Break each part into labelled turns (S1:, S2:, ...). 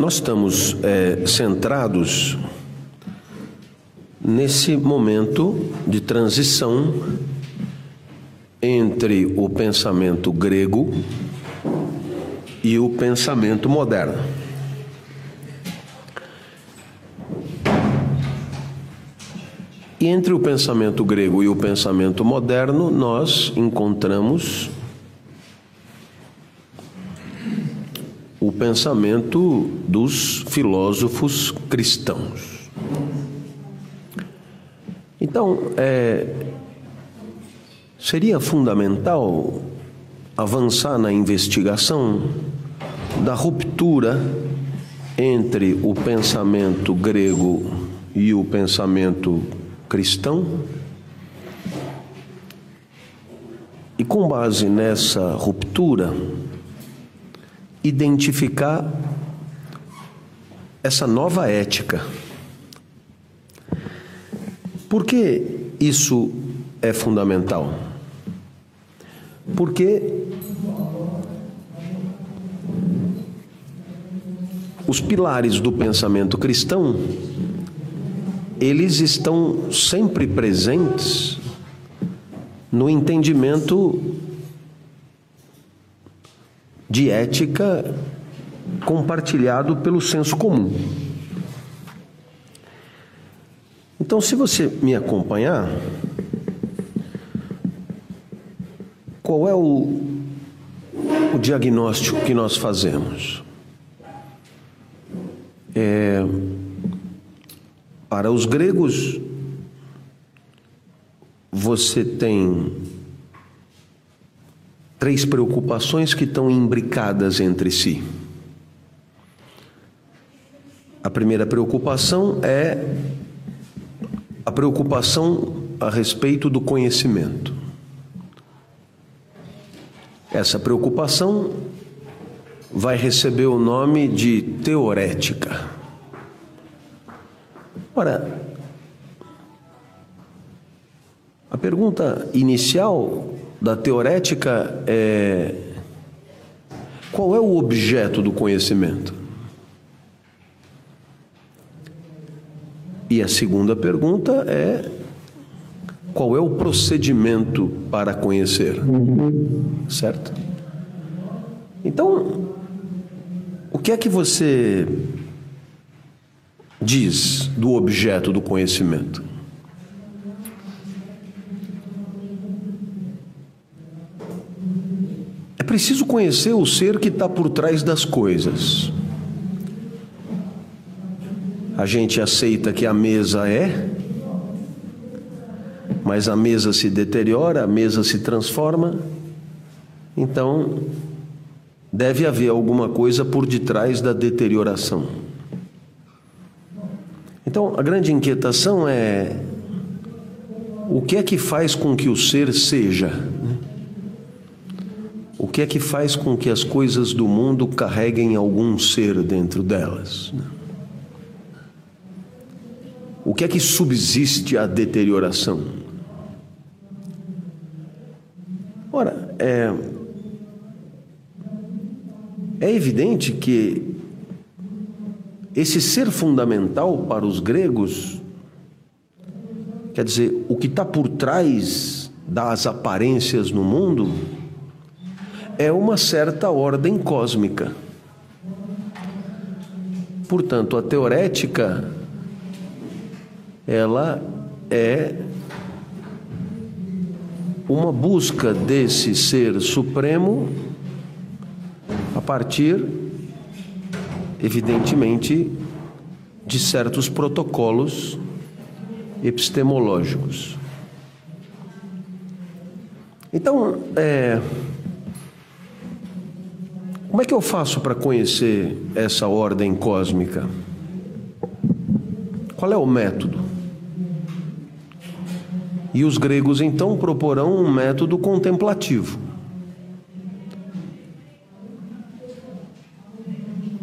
S1: Nós estamos é, centrados nesse momento de transição entre o pensamento grego e o pensamento moderno. E entre o pensamento grego e o pensamento moderno, nós encontramos pensamento dos filósofos cristãos. Então, é, seria fundamental avançar na investigação da ruptura entre o pensamento grego e o pensamento cristão. E com base nessa ruptura, identificar essa nova ética. Por que isso é fundamental? Porque os pilares do pensamento cristão eles estão sempre presentes no entendimento de ética compartilhado pelo senso comum. Então, se você me acompanhar, qual é o, o diagnóstico que nós fazemos? É, para os gregos, você tem três preocupações que estão imbricadas entre si. A primeira preocupação é a preocupação a respeito do conhecimento. Essa preocupação vai receber o nome de teorética. Ora, a pergunta inicial da teorética é qual é o objeto do conhecimento? E a segunda pergunta é qual é o procedimento para conhecer? Certo? Então, o que é que você diz do objeto do conhecimento? Preciso conhecer o ser que está por trás das coisas. A gente aceita que a mesa é, mas a mesa se deteriora, a mesa se transforma, então deve haver alguma coisa por detrás da deterioração. Então a grande inquietação é o que é que faz com que o ser seja? O que é que faz com que as coisas do mundo carreguem algum ser dentro delas? O que é que subsiste à deterioração? Ora, é, é evidente que esse ser fundamental para os gregos, quer dizer, o que está por trás das aparências no mundo, é uma certa ordem cósmica. Portanto, a teorética ela é uma busca desse ser supremo a partir, evidentemente, de certos protocolos epistemológicos. Então, é, como é que eu faço para conhecer essa ordem cósmica? Qual é o método? E os gregos então proporão um método contemplativo.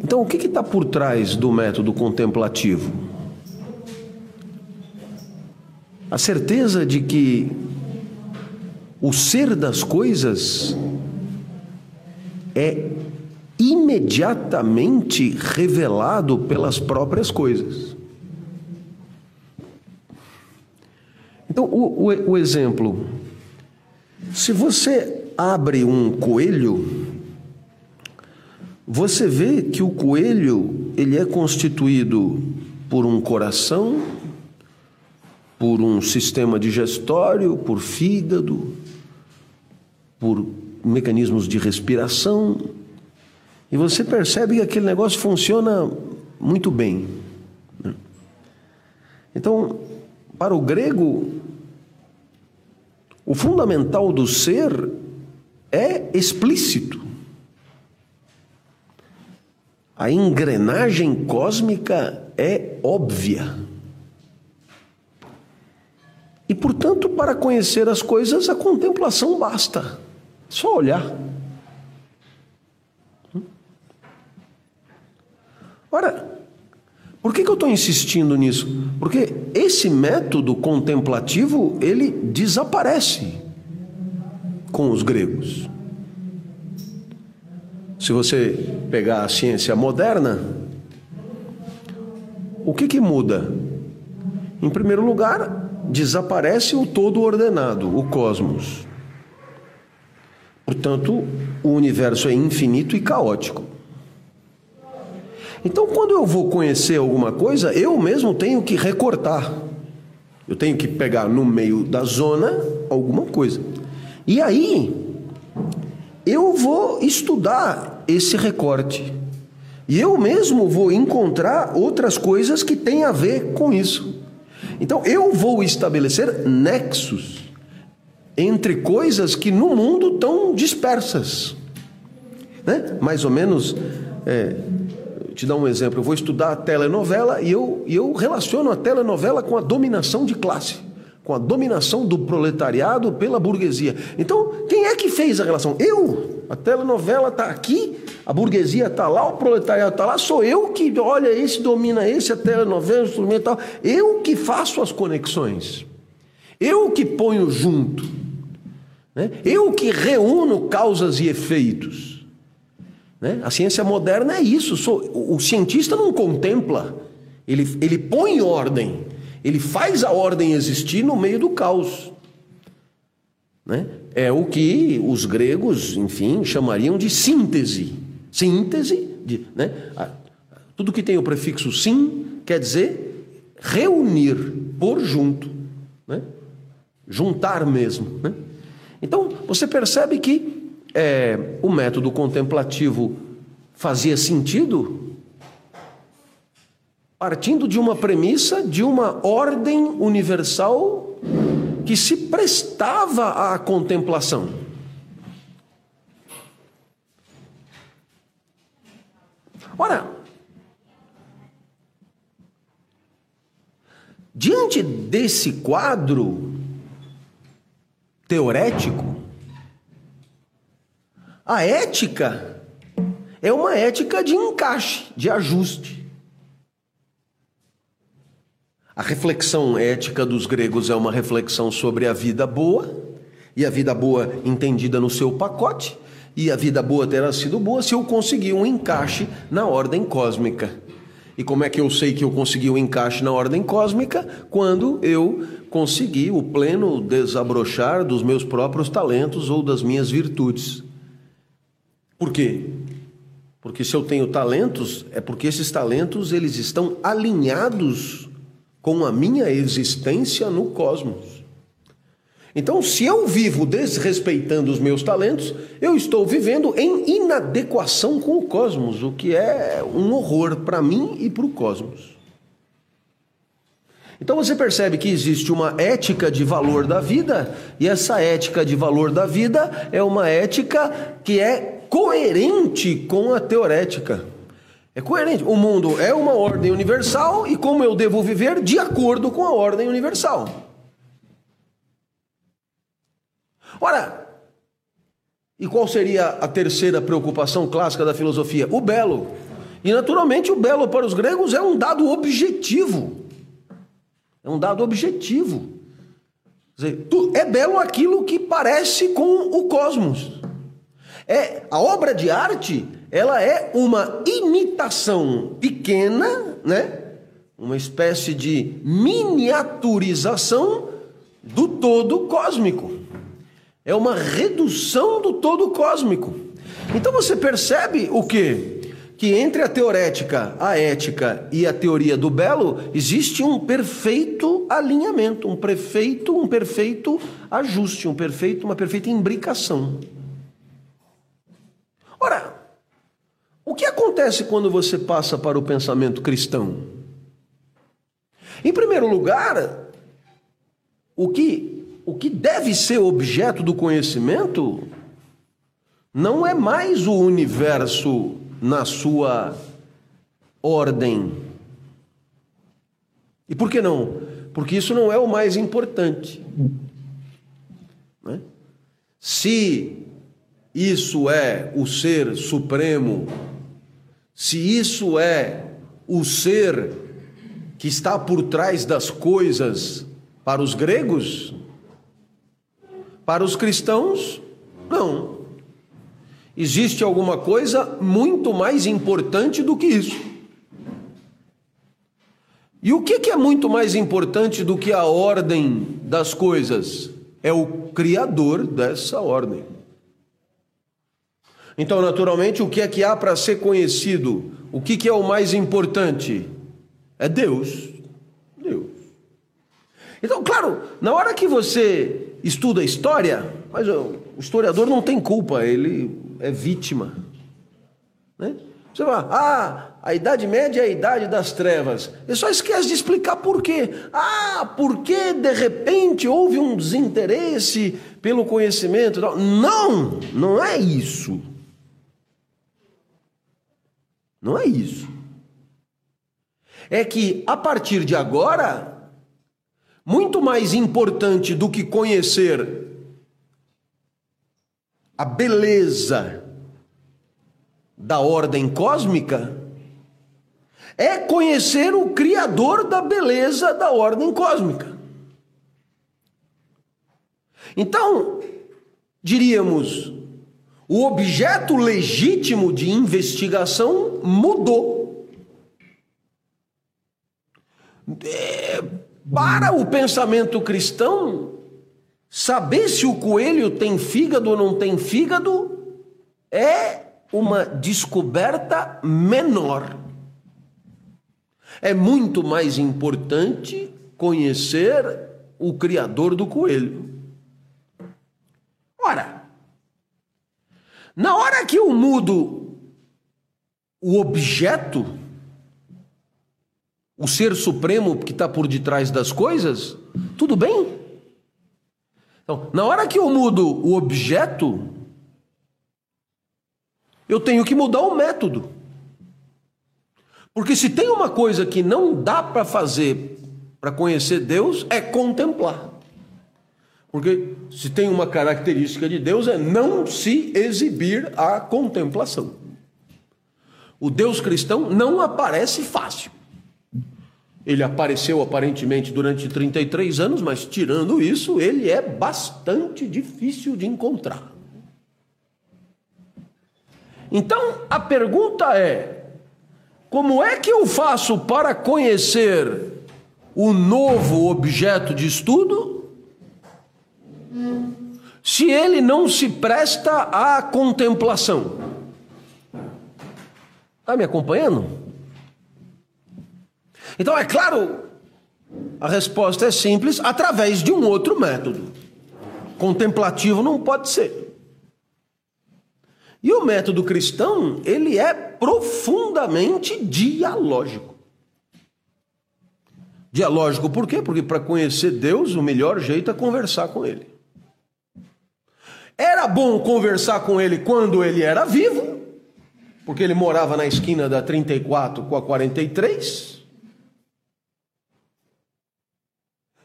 S1: Então, o que está por trás do método contemplativo? A certeza de que o ser das coisas é imediatamente revelado pelas próprias coisas. Então, o, o, o exemplo: se você abre um coelho, você vê que o coelho ele é constituído por um coração, por um sistema digestório, por fígado, por mecanismos de respiração, e você percebe que aquele negócio funciona muito bem. Né? Então, para o grego, o fundamental do ser é explícito. A engrenagem cósmica é óbvia. E, portanto, para conhecer as coisas, a contemplação basta. Só olhar. Ora, por que, que eu estou insistindo nisso? Porque esse método contemplativo ele desaparece com os gregos. Se você pegar a ciência moderna, o que, que muda? Em primeiro lugar, desaparece o todo ordenado, o cosmos. Portanto, o universo é infinito e caótico. Então, quando eu vou conhecer alguma coisa, eu mesmo tenho que recortar. Eu tenho que pegar no meio da zona alguma coisa. E aí, eu vou estudar esse recorte. E eu mesmo vou encontrar outras coisas que têm a ver com isso. Então, eu vou estabelecer nexos entre coisas que no mundo estão dispersas. Né? Mais ou menos. É, te dar um exemplo. Eu vou estudar a telenovela e eu, eu relaciono a telenovela com a dominação de classe, com a dominação do proletariado pela burguesia. Então, quem é que fez a relação? Eu. A telenovela está aqui, a burguesia está lá, o proletariado está lá, sou eu que, olha, esse domina esse, a telenovela, o instrumental. Eu que faço as conexões. Eu que ponho junto. Né? Eu que reúno causas e efeitos. Né? A ciência moderna é isso. O cientista não contempla, ele, ele põe ordem, ele faz a ordem existir no meio do caos. Né? É o que os gregos, enfim, chamariam de síntese. Síntese, de, né? tudo que tem o prefixo sim quer dizer reunir, pôr junto, né? juntar mesmo. Né? Então, você percebe que é, o método contemplativo fazia sentido partindo de uma premissa de uma ordem universal que se prestava à contemplação. Ora, diante desse quadro teorético, a ética é uma ética de encaixe, de ajuste. A reflexão ética dos gregos é uma reflexão sobre a vida boa, e a vida boa entendida no seu pacote, e a vida boa terá sido boa se eu conseguir um encaixe na ordem cósmica. E como é que eu sei que eu consegui o um encaixe na ordem cósmica? Quando eu consegui o pleno desabrochar dos meus próprios talentos ou das minhas virtudes. Por quê? Porque se eu tenho talentos, é porque esses talentos eles estão alinhados com a minha existência no cosmos. Então, se eu vivo desrespeitando os meus talentos, eu estou vivendo em inadequação com o cosmos, o que é um horror para mim e para o cosmos. Então você percebe que existe uma ética de valor da vida, e essa ética de valor da vida é uma ética que é coerente com a teorética. É coerente. O mundo é uma ordem universal e como eu devo viver de acordo com a ordem universal. Ora, e qual seria a terceira preocupação clássica da filosofia? O belo. E naturalmente o belo para os gregos é um dado objetivo. É um dado objetivo. Dizer, é belo aquilo que parece com o cosmos. É, a obra de arte ela é uma imitação pequena, né? Uma espécie de miniaturização do todo cósmico. É uma redução do todo cósmico. Então você percebe o que? Que entre a teorética, a ética e a teoria do belo existe um perfeito alinhamento, um perfeito, um perfeito ajuste, um perfeito, uma perfeita imbricação. Ora, o que acontece quando você passa para o pensamento cristão? Em primeiro lugar, o que o que deve ser objeto do conhecimento não é mais o universo na sua ordem. E por que não? Porque isso não é o mais importante. Né? Se isso é o ser supremo, se isso é o ser que está por trás das coisas para os gregos, para os cristãos, não. Existe alguma coisa muito mais importante do que isso. E o que é muito mais importante do que a ordem das coisas? É o Criador dessa ordem. Então, naturalmente, o que é que há para ser conhecido? O que é o mais importante? É Deus. Deus. Então, claro, na hora que você estuda história, mas o historiador não tem culpa, ele é vítima. Né? Você fala, ah, a Idade Média é a Idade das Trevas. Ele só esquece de explicar por quê. Ah, porque de repente houve um desinteresse pelo conhecimento. Não, não é isso. Não é isso. É que a partir de agora, muito mais importante do que conhecer a beleza da ordem cósmica é conhecer o Criador da beleza da ordem cósmica. Então, diríamos, o objeto legítimo de investigação mudou. É, para o pensamento cristão, Saber se o coelho tem fígado ou não tem fígado é uma descoberta menor. É muito mais importante conhecer o criador do coelho. Ora, na hora que eu mudo o objeto, o ser supremo que está por detrás das coisas, tudo bem? Então, na hora que eu mudo o objeto, eu tenho que mudar o método. Porque se tem uma coisa que não dá para fazer para conhecer Deus, é contemplar. Porque se tem uma característica de Deus é não se exibir à contemplação. O Deus cristão não aparece fácil. Ele apareceu aparentemente durante 33 anos, mas tirando isso, ele é bastante difícil de encontrar. Então a pergunta é: como é que eu faço para conhecer o novo objeto de estudo se ele não se presta à contemplação? Está me acompanhando? Então, é claro, a resposta é simples através de um outro método. Contemplativo não pode ser. E o método cristão, ele é profundamente dialógico. Dialógico por quê? Porque para conhecer Deus, o melhor jeito é conversar com Ele. Era bom conversar com Ele quando Ele era vivo, porque Ele morava na esquina da 34 com a 43.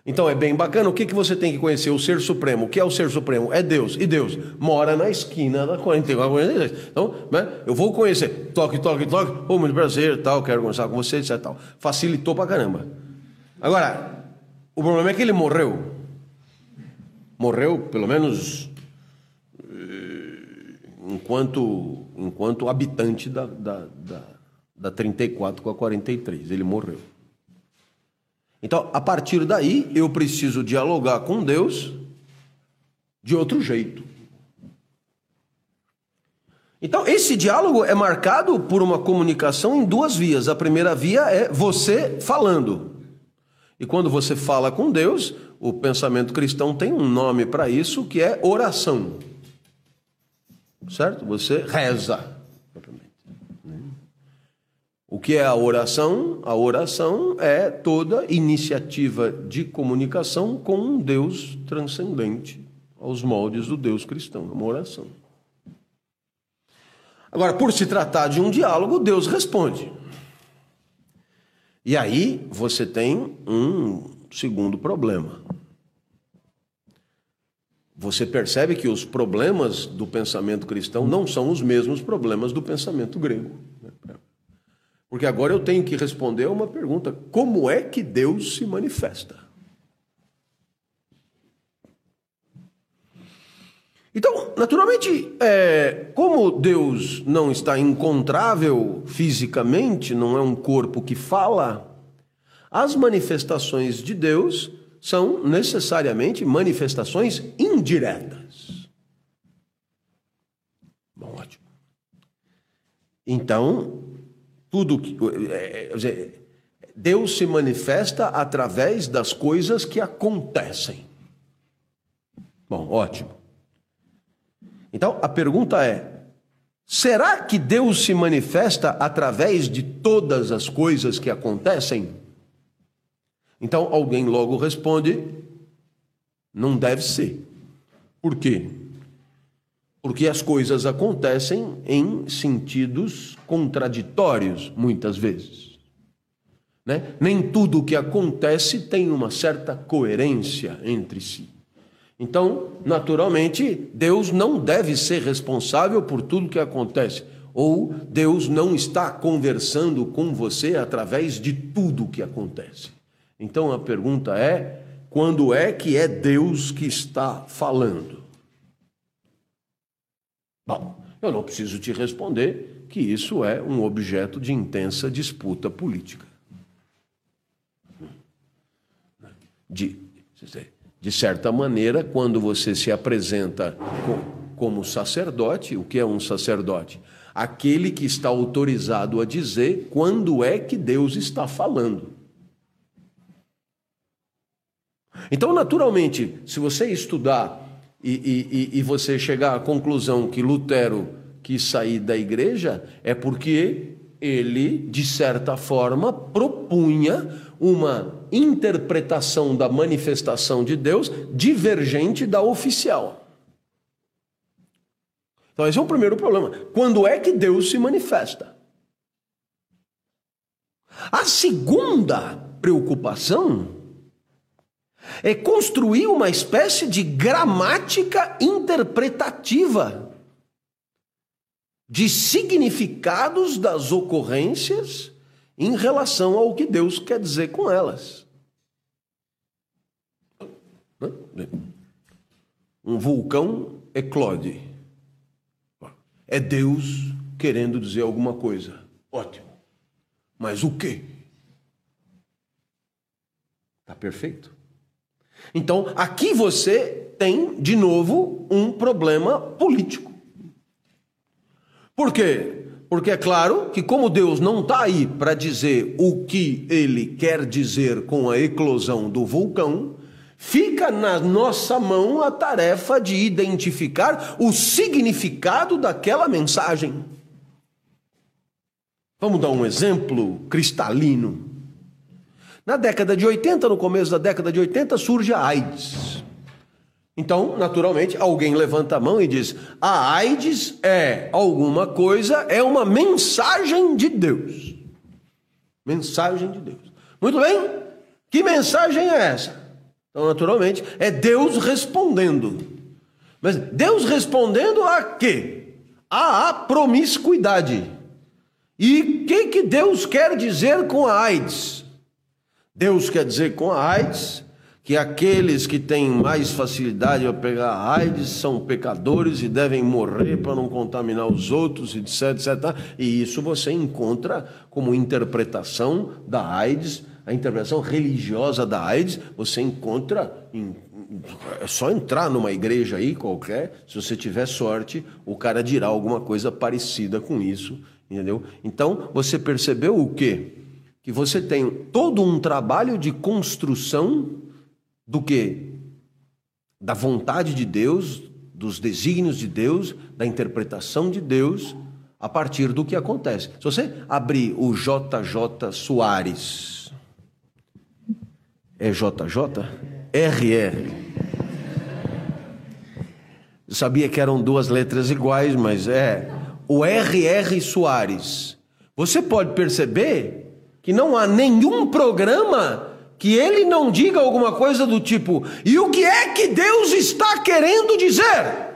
S1: Então é bem bacana. O que, que você tem que conhecer? O Ser Supremo. O que é o Ser Supremo? É Deus. E Deus mora na esquina da 44, 46. Então, né, eu vou conhecer. Toque, toque, toque. Oh, muito prazer, tal. Quero conversar com você, etc. Tal. Facilitou pra caramba. Agora, o problema é que ele morreu. Morreu, pelo menos, enquanto, enquanto habitante da, da, da, da 34 com a 43. Ele morreu. Então, a partir daí, eu preciso dialogar com Deus de outro jeito. Então, esse diálogo é marcado por uma comunicação em duas vias. A primeira via é você falando. E quando você fala com Deus, o pensamento cristão tem um nome para isso, que é oração. Certo? Você reza. O que é a oração? A oração é toda iniciativa de comunicação com um Deus transcendente aos moldes do Deus cristão. É uma oração. Agora, por se tratar de um diálogo, Deus responde. E aí você tem um segundo problema. Você percebe que os problemas do pensamento cristão não são os mesmos problemas do pensamento grego. Né? Porque agora eu tenho que responder a uma pergunta: como é que Deus se manifesta? Então, naturalmente, é, como Deus não está encontrável fisicamente, não é um corpo que fala, as manifestações de Deus são necessariamente manifestações indiretas. Bom, ótimo. Então, tudo que. É, é, Deus se manifesta através das coisas que acontecem. Bom, ótimo. Então a pergunta é: será que Deus se manifesta através de todas as coisas que acontecem? Então alguém logo responde: não deve ser. Por quê? Porque as coisas acontecem em sentidos contraditórios, muitas vezes. Né? Nem tudo o que acontece tem uma certa coerência entre si. Então, naturalmente, Deus não deve ser responsável por tudo que acontece, ou Deus não está conversando com você através de tudo que acontece. Então a pergunta é: quando é que é Deus que está falando? Bom, eu não preciso te responder que isso é um objeto de intensa disputa política. De, de certa maneira, quando você se apresenta como sacerdote, o que é um sacerdote? Aquele que está autorizado a dizer quando é que Deus está falando. Então, naturalmente, se você estudar e, e, e você chegar à conclusão que Lutero quis sair da igreja, é porque ele, de certa forma, propunha uma interpretação da manifestação de Deus divergente da oficial. Então, esse é o primeiro problema. Quando é que Deus se manifesta? A segunda preocupação é construir uma espécie de gramática interpretativa de significados das ocorrências em relação ao que Deus quer dizer com elas. Um vulcão eclode. É Deus querendo dizer alguma coisa. Ótimo. Mas o quê? Está perfeito? Então, aqui você tem, de novo, um problema político. Por quê? Porque é claro que, como Deus não está aí para dizer o que ele quer dizer com a eclosão do vulcão, fica na nossa mão a tarefa de identificar o significado daquela mensagem. Vamos dar um exemplo cristalino. Na década de 80, no começo da década de 80, surge a AIDS. Então, naturalmente, alguém levanta a mão e diz: a AIDS é alguma coisa, é uma mensagem de Deus. Mensagem de Deus. Muito bem? Que mensagem é essa? Então, naturalmente, é Deus respondendo. Mas Deus respondendo a quê? A promiscuidade. E o que, que Deus quer dizer com a AIDS? Deus quer dizer com a AIDS que aqueles que têm mais facilidade a pegar AIDS são pecadores e devem morrer para não contaminar os outros, etc, etc. E isso você encontra como interpretação da AIDS, a interpretação religiosa da AIDS, você encontra em, é só entrar numa igreja aí qualquer, se você tiver sorte, o cara dirá alguma coisa parecida com isso, entendeu? Então, você percebeu o quê? Que você tem todo um trabalho de construção do que? Da vontade de Deus, dos desígnios de Deus, da interpretação de Deus, a partir do que acontece. Se você abrir o JJ Soares, é JJ? RR. Eu sabia que eram duas letras iguais, mas é o RR Soares. Você pode perceber que não há nenhum programa que ele não diga alguma coisa do tipo: e o que é que Deus está querendo dizer?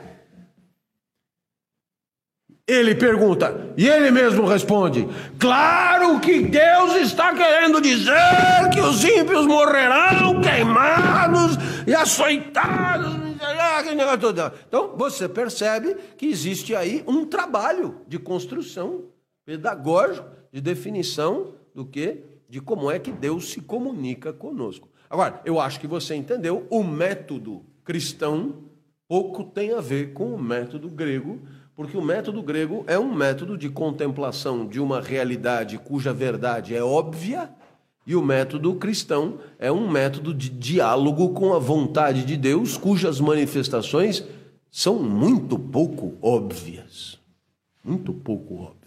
S1: Ele pergunta, e ele mesmo responde: Claro que Deus está querendo dizer que os ímpios morrerão queimados e açoitados. Então você percebe que existe aí um trabalho de construção pedagógico, de definição do que de como é que Deus se comunica conosco. Agora, eu acho que você entendeu, o método cristão pouco tem a ver com o método grego, porque o método grego é um método de contemplação de uma realidade cuja verdade é óbvia, e o método cristão é um método de diálogo com a vontade de Deus, cujas manifestações são muito pouco óbvias. Muito pouco óbvias.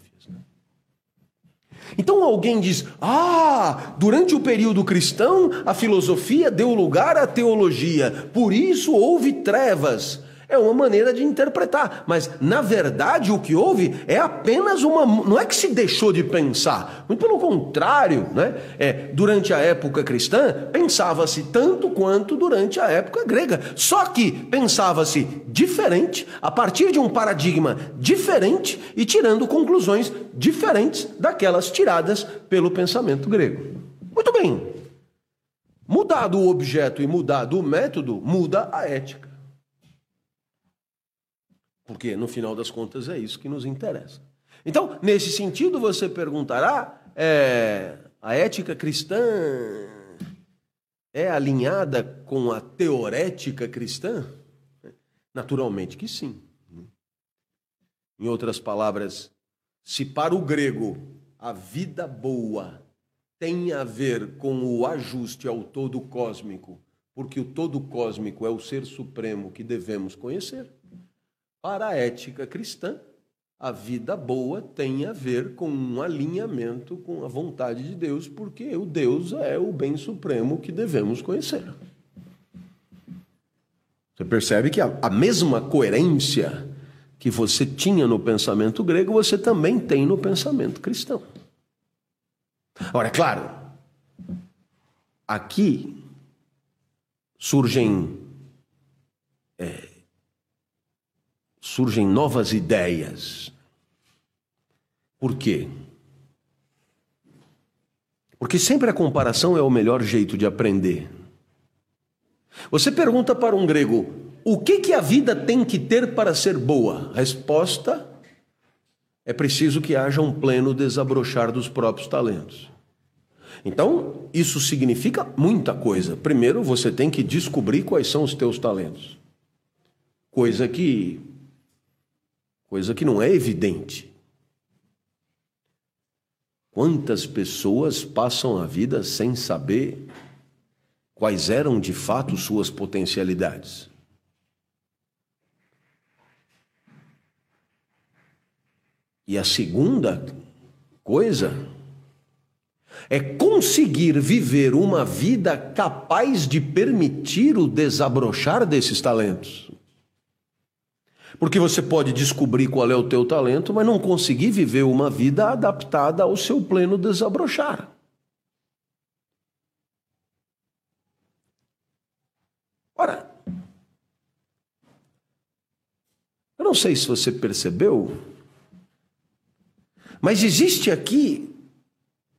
S1: Então alguém diz: ah, durante o período cristão, a filosofia deu lugar à teologia, por isso houve trevas. É uma maneira de interpretar, mas na verdade o que houve é apenas uma. Não é que se deixou de pensar, muito pelo contrário, né? É, durante a época cristã, pensava-se tanto quanto durante a época grega. Só que pensava-se diferente, a partir de um paradigma diferente e tirando conclusões diferentes daquelas tiradas pelo pensamento grego. Muito bem. Mudado o objeto e mudado o método, muda a ética. Porque no final das contas é isso que nos interessa. Então, nesse sentido, você perguntará: é, a ética cristã é alinhada com a teorética cristã? Naturalmente que sim. Em outras palavras, se para o grego a vida boa tem a ver com o ajuste ao todo cósmico, porque o todo cósmico é o ser supremo que devemos conhecer. Para a ética cristã, a vida boa tem a ver com um alinhamento com a vontade de Deus, porque o Deus é o bem supremo que devemos conhecer. Você percebe que a, mesma coerência que você tinha no pensamento grego, você também tem no pensamento cristão. Agora, é claro, aqui surgem é, surgem novas ideias. Por quê? Porque sempre a comparação é o melhor jeito de aprender. Você pergunta para um grego: o que, que a vida tem que ter para ser boa? Resposta: é preciso que haja um pleno desabrochar dos próprios talentos. Então, isso significa muita coisa. Primeiro, você tem que descobrir quais são os teus talentos. Coisa que coisa que não é evidente. Quantas pessoas passam a vida sem saber quais eram de fato suas potencialidades? E a segunda coisa é conseguir viver uma vida capaz de permitir o desabrochar desses talentos. Porque você pode descobrir qual é o teu talento, mas não conseguir viver uma vida adaptada ao seu pleno desabrochar. Ora, eu não sei se você percebeu, mas existe aqui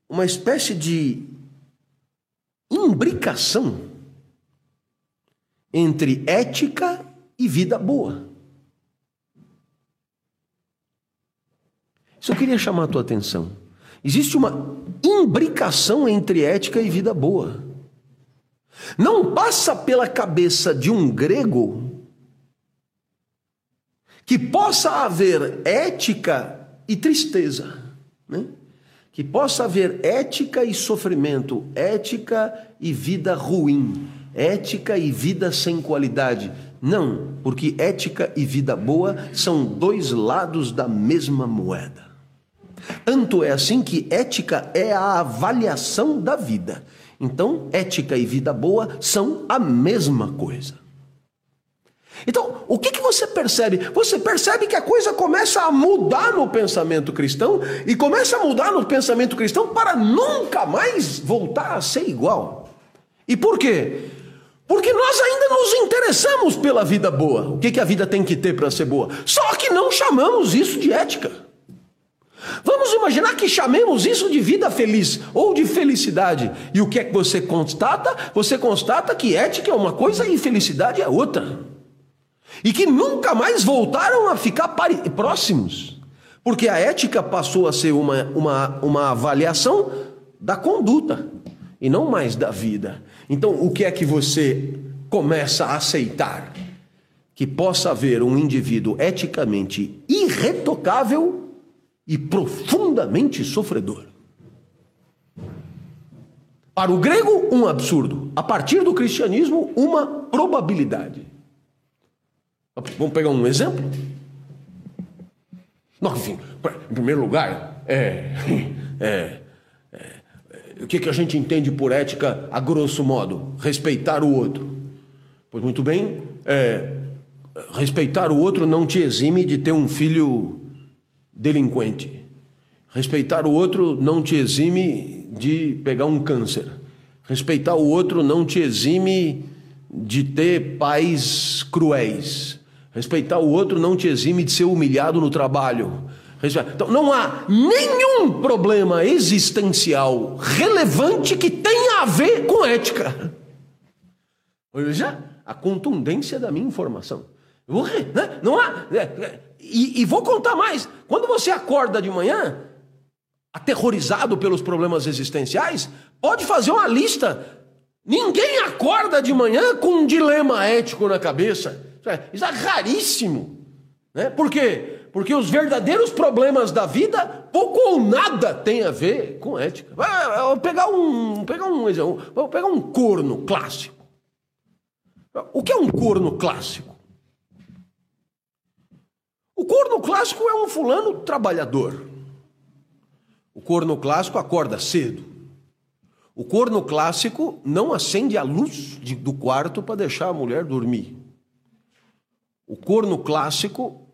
S1: uma espécie de imbricação entre ética e vida boa. Isso eu queria chamar a tua atenção. Existe uma imbricação entre ética e vida boa. Não passa pela cabeça de um grego que possa haver ética e tristeza, né? que possa haver ética e sofrimento, ética e vida ruim, ética e vida sem qualidade. Não, porque ética e vida boa são dois lados da mesma moeda. Tanto é assim que ética é a avaliação da vida. Então, ética e vida boa são a mesma coisa. Então, o que, que você percebe? Você percebe que a coisa começa a mudar no pensamento cristão e começa a mudar no pensamento cristão para nunca mais voltar a ser igual. E por quê? Porque nós ainda nos interessamos pela vida boa. O que, que a vida tem que ter para ser boa? Só que não chamamos isso de ética. Vamos imaginar que chamemos isso de vida feliz ou de felicidade. E o que é que você constata? Você constata que ética é uma coisa e felicidade é outra e que nunca mais voltaram a ficar próximos, porque a ética passou a ser uma, uma, uma avaliação da conduta e não mais da vida. Então, o que é que você começa a aceitar? Que possa haver um indivíduo eticamente irretocável e profundamente sofredor. Para o grego, um absurdo. A partir do cristianismo, uma probabilidade. Vamos pegar um exemplo? Não, enfim, em primeiro lugar, é, é, é, o que, que a gente entende por ética, a grosso modo? Respeitar o outro. Pois muito bem, é, respeitar o outro não te exime de ter um filho delinquente. Respeitar o outro não te exime de pegar um câncer. Respeitar o outro não te exime de ter pais cruéis. Respeitar o outro não te exime de ser humilhado no trabalho. Então, não há nenhum problema existencial relevante que tenha a ver com ética. Veja a contundência da minha informação. Né? Não há. E, e vou contar mais. Quando você acorda de manhã, aterrorizado pelos problemas existenciais, pode fazer uma lista. Ninguém acorda de manhã com um dilema ético na cabeça. É, isso é raríssimo. Né? Por quê? Porque os verdadeiros problemas da vida pouco ou nada tem a ver com ética. Vou pegar um, pegar um exemplo, vou pegar um corno clássico. O que é um corno clássico? Corno clássico é um fulano trabalhador. O corno clássico acorda cedo. O corno clássico não acende a luz de, do quarto para deixar a mulher dormir. O corno clássico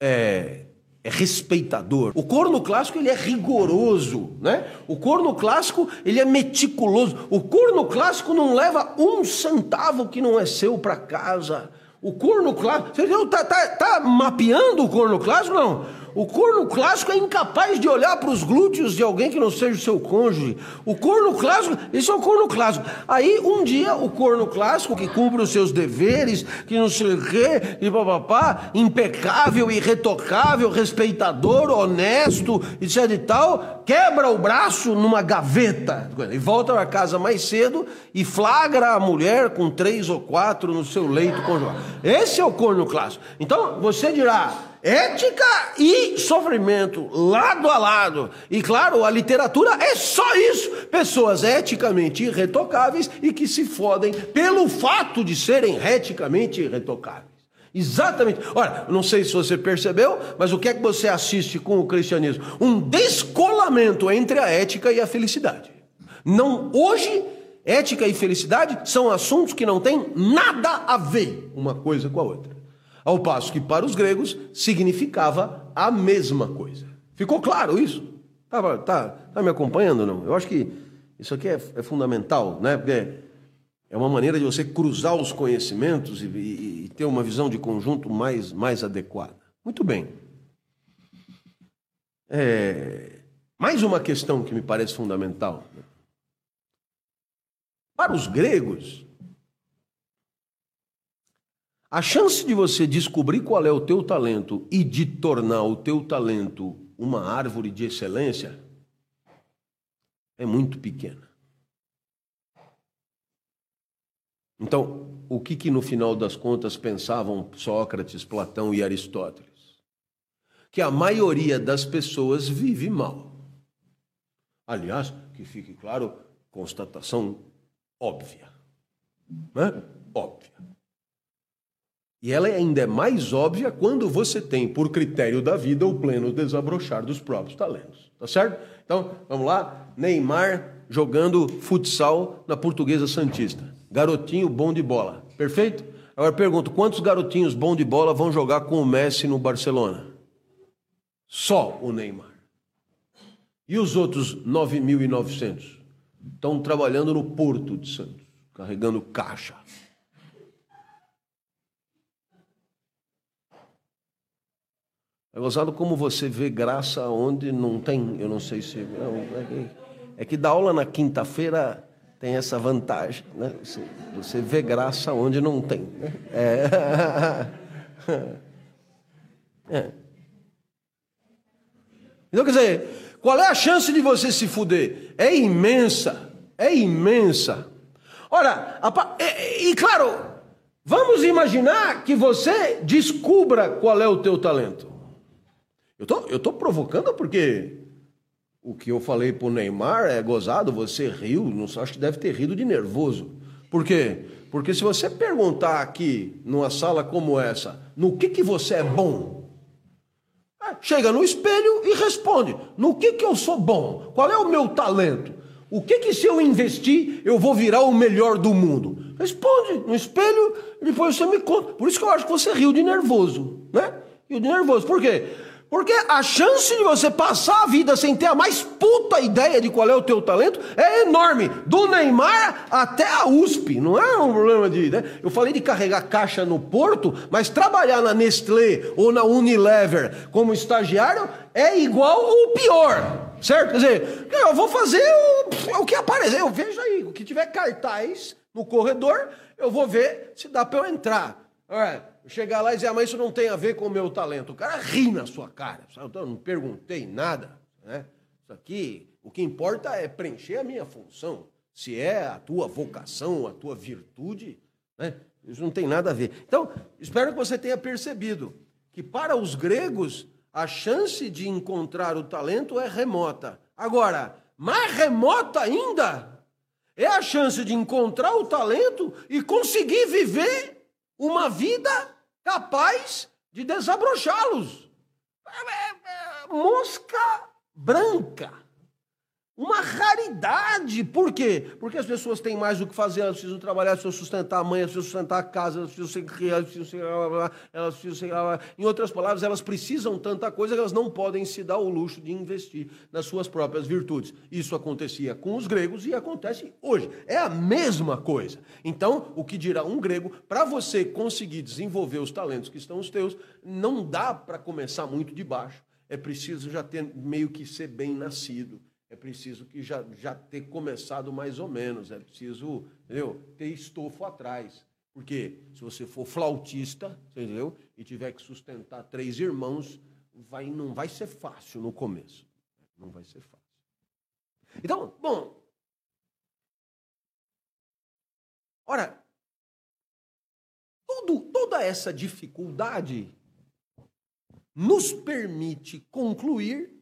S1: é, é, respeitador. O corno clássico ele é rigoroso, né? O corno clássico ele é meticuloso. O corno clássico não leva um centavo que não é seu para casa. O corno clássico, você está tá, tá mapeando o corno clássico? Não. O corno clássico é incapaz de olhar para os glúteos de alguém que não seja o seu cônjuge. O corno clássico, esse é o corno clássico. Aí um dia o corno clássico que cumpre os seus deveres, que não sei o quê, e papapá, impecável, irretocável, respeitador, honesto, etc e tal, quebra o braço numa gaveta e volta para casa mais cedo e flagra a mulher com três ou quatro no seu leito conjugal. Esse é o corno clássico. Então você dirá, ética e sofrimento, lado a lado. E claro, a literatura é só isso: pessoas eticamente irretocáveis e que se fodem pelo fato de serem eticamente irretocáveis. Exatamente. Olha, não sei se você percebeu, mas o que é que você assiste com o cristianismo? Um descolamento entre a ética e a felicidade. Não, hoje, ética e felicidade são assuntos que não têm nada a ver uma coisa com a outra. Ao passo que para os gregos significava a mesma coisa. Ficou claro isso? Tá, tá, tá me acompanhando não? Eu acho que isso aqui é, é fundamental, né? Porque é uma maneira de você cruzar os conhecimentos e, e, e ter uma visão de conjunto mais, mais adequada. Muito bem. É, mais uma questão que me parece fundamental. Para os gregos, A chance de você descobrir qual é o teu talento e de tornar o teu talento uma árvore de excelência é muito pequena. Então, o que, que no final das contas pensavam Sócrates, Platão e Aristóteles? Que a maioria das pessoas vive mal. Aliás, que fique claro, constatação óbvia. Né? Óbvia. E ela ainda é mais óbvia quando você tem, por critério da vida, o pleno desabrochar dos próprios talentos. Tá certo? Então, vamos lá. Neymar jogando futsal na Portuguesa Santista. Garotinho bom de bola. Perfeito? Agora pergunto: quantos garotinhos bom de bola vão jogar com o Messi no Barcelona? Só o Neymar. E os outros 9.900? Estão trabalhando no Porto de Santos, carregando caixa. É gozado como você vê graça onde não tem. Eu não sei se. Não, é, que, é que dar aula na quinta-feira tem essa vantagem. Né? Você, você vê graça onde não tem. Né? É. é. Então, quer dizer, qual é a chance de você se fuder? É imensa. É imensa. Ora, e, e claro, vamos imaginar que você descubra qual é o teu talento. Eu tô, eu tô provocando porque o que eu falei pro Neymar é gozado, você riu, não acho que deve ter rido de nervoso. Por quê? Porque se você perguntar aqui, numa sala como essa, no que, que você é bom, é, chega no espelho e responde: no que, que eu sou bom? Qual é o meu talento? O que, que se eu investir, eu vou virar o melhor do mundo? Responde no espelho e depois você me conta. Por isso que eu acho que você riu de nervoso, né? Riu de nervoso. Por quê? Porque a chance de você passar a vida sem ter a mais puta ideia de qual é o teu talento é enorme. Do Neymar até a USP. Não é um problema de. Né? Eu falei de carregar caixa no porto, mas trabalhar na Nestlé ou na Unilever como estagiário é igual ou pior. Certo? Quer dizer, eu vou fazer o, o que aparecer. Eu vejo aí, o que tiver cartaz no corredor, eu vou ver se dá para eu entrar. Alright chegar lá e dizer, ah, mas isso não tem a ver com o meu talento. O cara ri na sua cara. Eu não perguntei nada. Né? Isso aqui, o que importa é preencher a minha função. Se é a tua vocação, a tua virtude, né? isso não tem nada a ver. Então, espero que você tenha percebido que para os gregos a chance de encontrar o talento é remota. Agora, mais remota ainda é a chance de encontrar o talento e conseguir viver uma vida capaz de desabrochá-los. É, é, é, mosca branca. Uma raridade. Por quê? Porque as pessoas têm mais o que fazer, elas precisam trabalhar, elas precisam sustentar a mãe, elas precisam sustentar a casa, elas precisam ser elas precisam ser, elas precisam ser, Em outras palavras, elas precisam tanta coisa que elas não podem se dar o luxo de investir nas suas próprias virtudes. Isso acontecia com os gregos e acontece hoje. É a mesma coisa. Então, o que dirá um grego, para você conseguir desenvolver os talentos que estão os teus, não dá para começar muito de baixo. É preciso já ter meio que ser bem nascido é preciso que já, já ter começado mais ou menos, é preciso entendeu? ter estofo atrás. Porque se você for flautista, entendeu? E tiver que sustentar três irmãos, vai, não vai ser fácil no começo. Não vai ser fácil. Então, bom. Ora, toda essa dificuldade nos permite concluir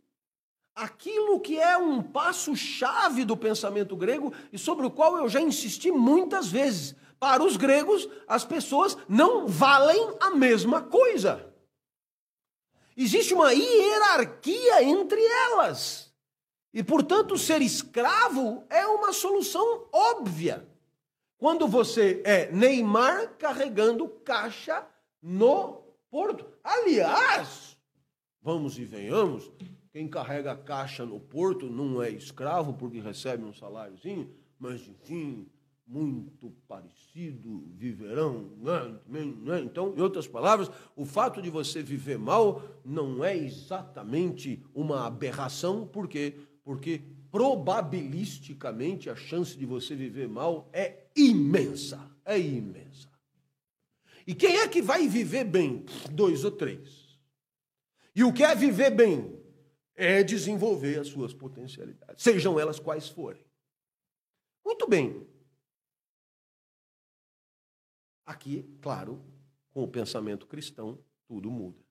S1: aquilo que é um passo-chave do pensamento grego e sobre o qual eu já insisti muitas vezes. Para os gregos, as pessoas não valem a mesma coisa. Existe uma hierarquia entre elas. E, portanto, ser escravo é uma solução óbvia. Quando você é Neymar carregando caixa no porto. Aliás, vamos e venhamos, quem carrega caixa no porto não é escravo porque recebe um saláriozinho, mas enfim, muito parecido, viverão. Né? né? Então, em outras palavras, o fato de você viver mal não é exatamente uma aberração, por quê? Porque probabilisticamente a chance de você viver mal é imensa. É imensa. E quem é que vai viver bem? Dois ou três. E o que é viver bem? É desenvolver as suas potencialidades, sejam elas quais forem. Muito bem. Aqui, claro, com o pensamento cristão, tudo muda.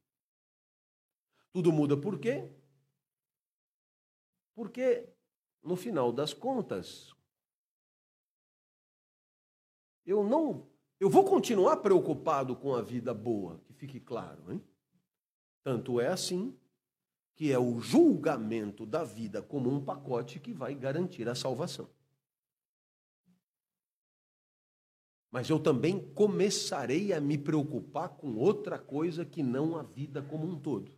S1: Tudo muda por quê? Porque, no final das contas, eu não. Eu vou continuar preocupado com a vida boa, que fique claro, hein? Tanto é assim que é o julgamento da vida como um pacote que vai garantir a salvação. Mas eu também começarei a me preocupar com outra coisa que não a vida como um todo.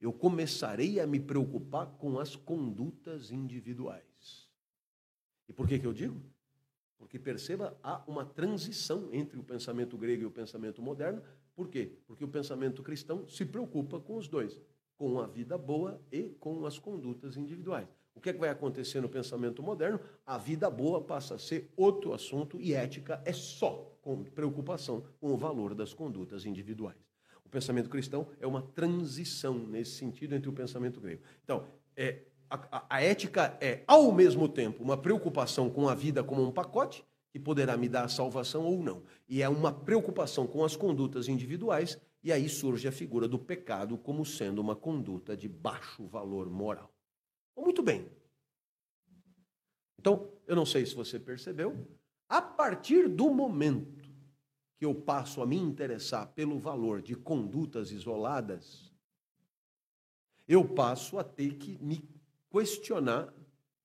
S1: Eu começarei a me preocupar com as condutas individuais. E por que, que eu digo? Porque perceba, há uma transição entre o pensamento grego e o pensamento moderno. Por quê? Porque o pensamento cristão se preocupa com os dois, com a vida boa e com as condutas individuais. O que, é que vai acontecer no pensamento moderno? A vida boa passa a ser outro assunto e ética é só com preocupação com o valor das condutas individuais. O pensamento cristão é uma transição nesse sentido entre o pensamento grego. Então, é, a, a, ética é, ao mesmo tempo, uma preocupação com a vida como um pacote, que poderá me dar a salvação ou não. E é uma preocupação com as condutas individuais, e aí surge a figura do pecado como sendo uma conduta de baixo valor moral. Muito bem. Então, eu não sei se você percebeu, a partir do momento que eu passo a me interessar pelo valor de condutas isoladas, eu passo a ter que me questionar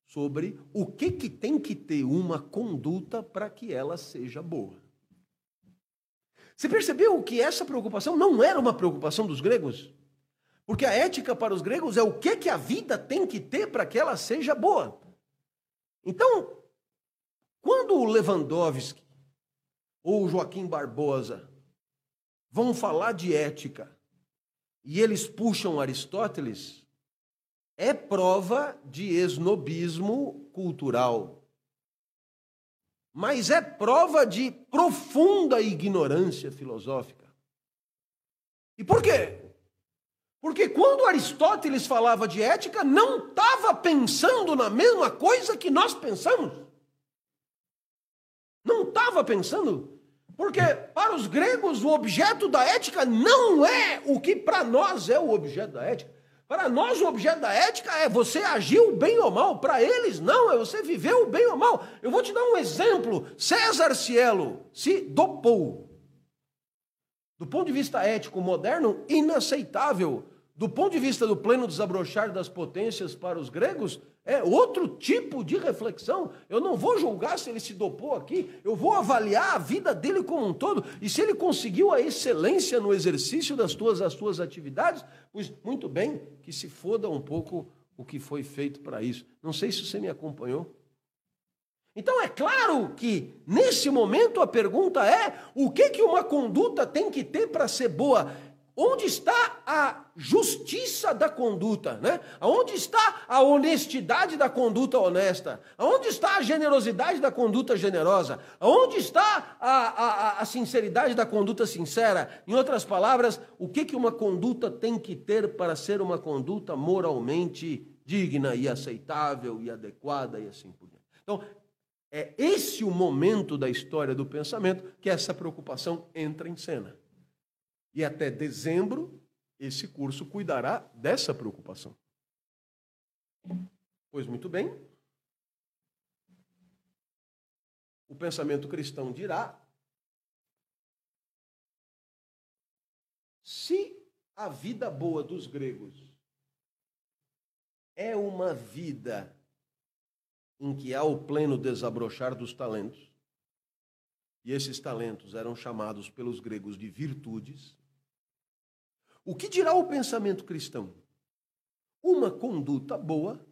S1: sobre o que, que tem que ter uma conduta para que ela seja boa. Você percebeu que essa preocupação não era uma preocupação dos gregos? Porque a ética para os gregos é o que, que a vida tem que ter para que ela seja boa. Então, quando o Lewandowski ou o Joaquim Barbosa vão falar de ética e eles puxam Aristóteles, é prova de esnobismo cultural. Mas é prova de profunda ignorância filosófica. E por quê? Porque quando Aristóteles falava de ética, não estava pensando na mesma coisa que nós pensamos. Não estava pensando. Porque para os gregos o objeto da ética não é o que para nós é o objeto da ética. Para nós o objeto da ética é você agiu bem ou mal. Para eles não, é você viveu bem ou mal. Eu vou te dar um exemplo. César Cielo se dopou. Do ponto de vista ético moderno, inaceitável do ponto de vista do pleno desabrochar das potências para os gregos, é outro tipo de reflexão. Eu não vou julgar se ele se dopou aqui, eu vou avaliar a vida dele como um todo. E se ele conseguiu a excelência no exercício das tuas, as tuas atividades, pois muito bem, que se foda um pouco o que foi feito para isso. Não sei se você me acompanhou. Então é claro que nesse momento a pergunta é: o que que uma conduta tem que ter para ser boa? Onde está a justiça da conduta, né? Onde está a honestidade da conduta honesta? Onde está a generosidade da conduta generosa? Onde está a, a, a sinceridade da conduta sincera? Em outras palavras, o que, que uma conduta tem que ter para ser uma conduta moralmente digna e aceitável e adequada e assim por diante? Então, é esse o momento da história do pensamento que essa preocupação entra em cena. E até dezembro, esse curso cuidará dessa preocupação. Pois muito bem. O pensamento cristão dirá: se a vida boa dos gregos é uma vida em que há o pleno desabrochar dos talentos, e esses talentos eram chamados pelos gregos de virtudes, o que dirá o pensamento cristão? Uma conduta boa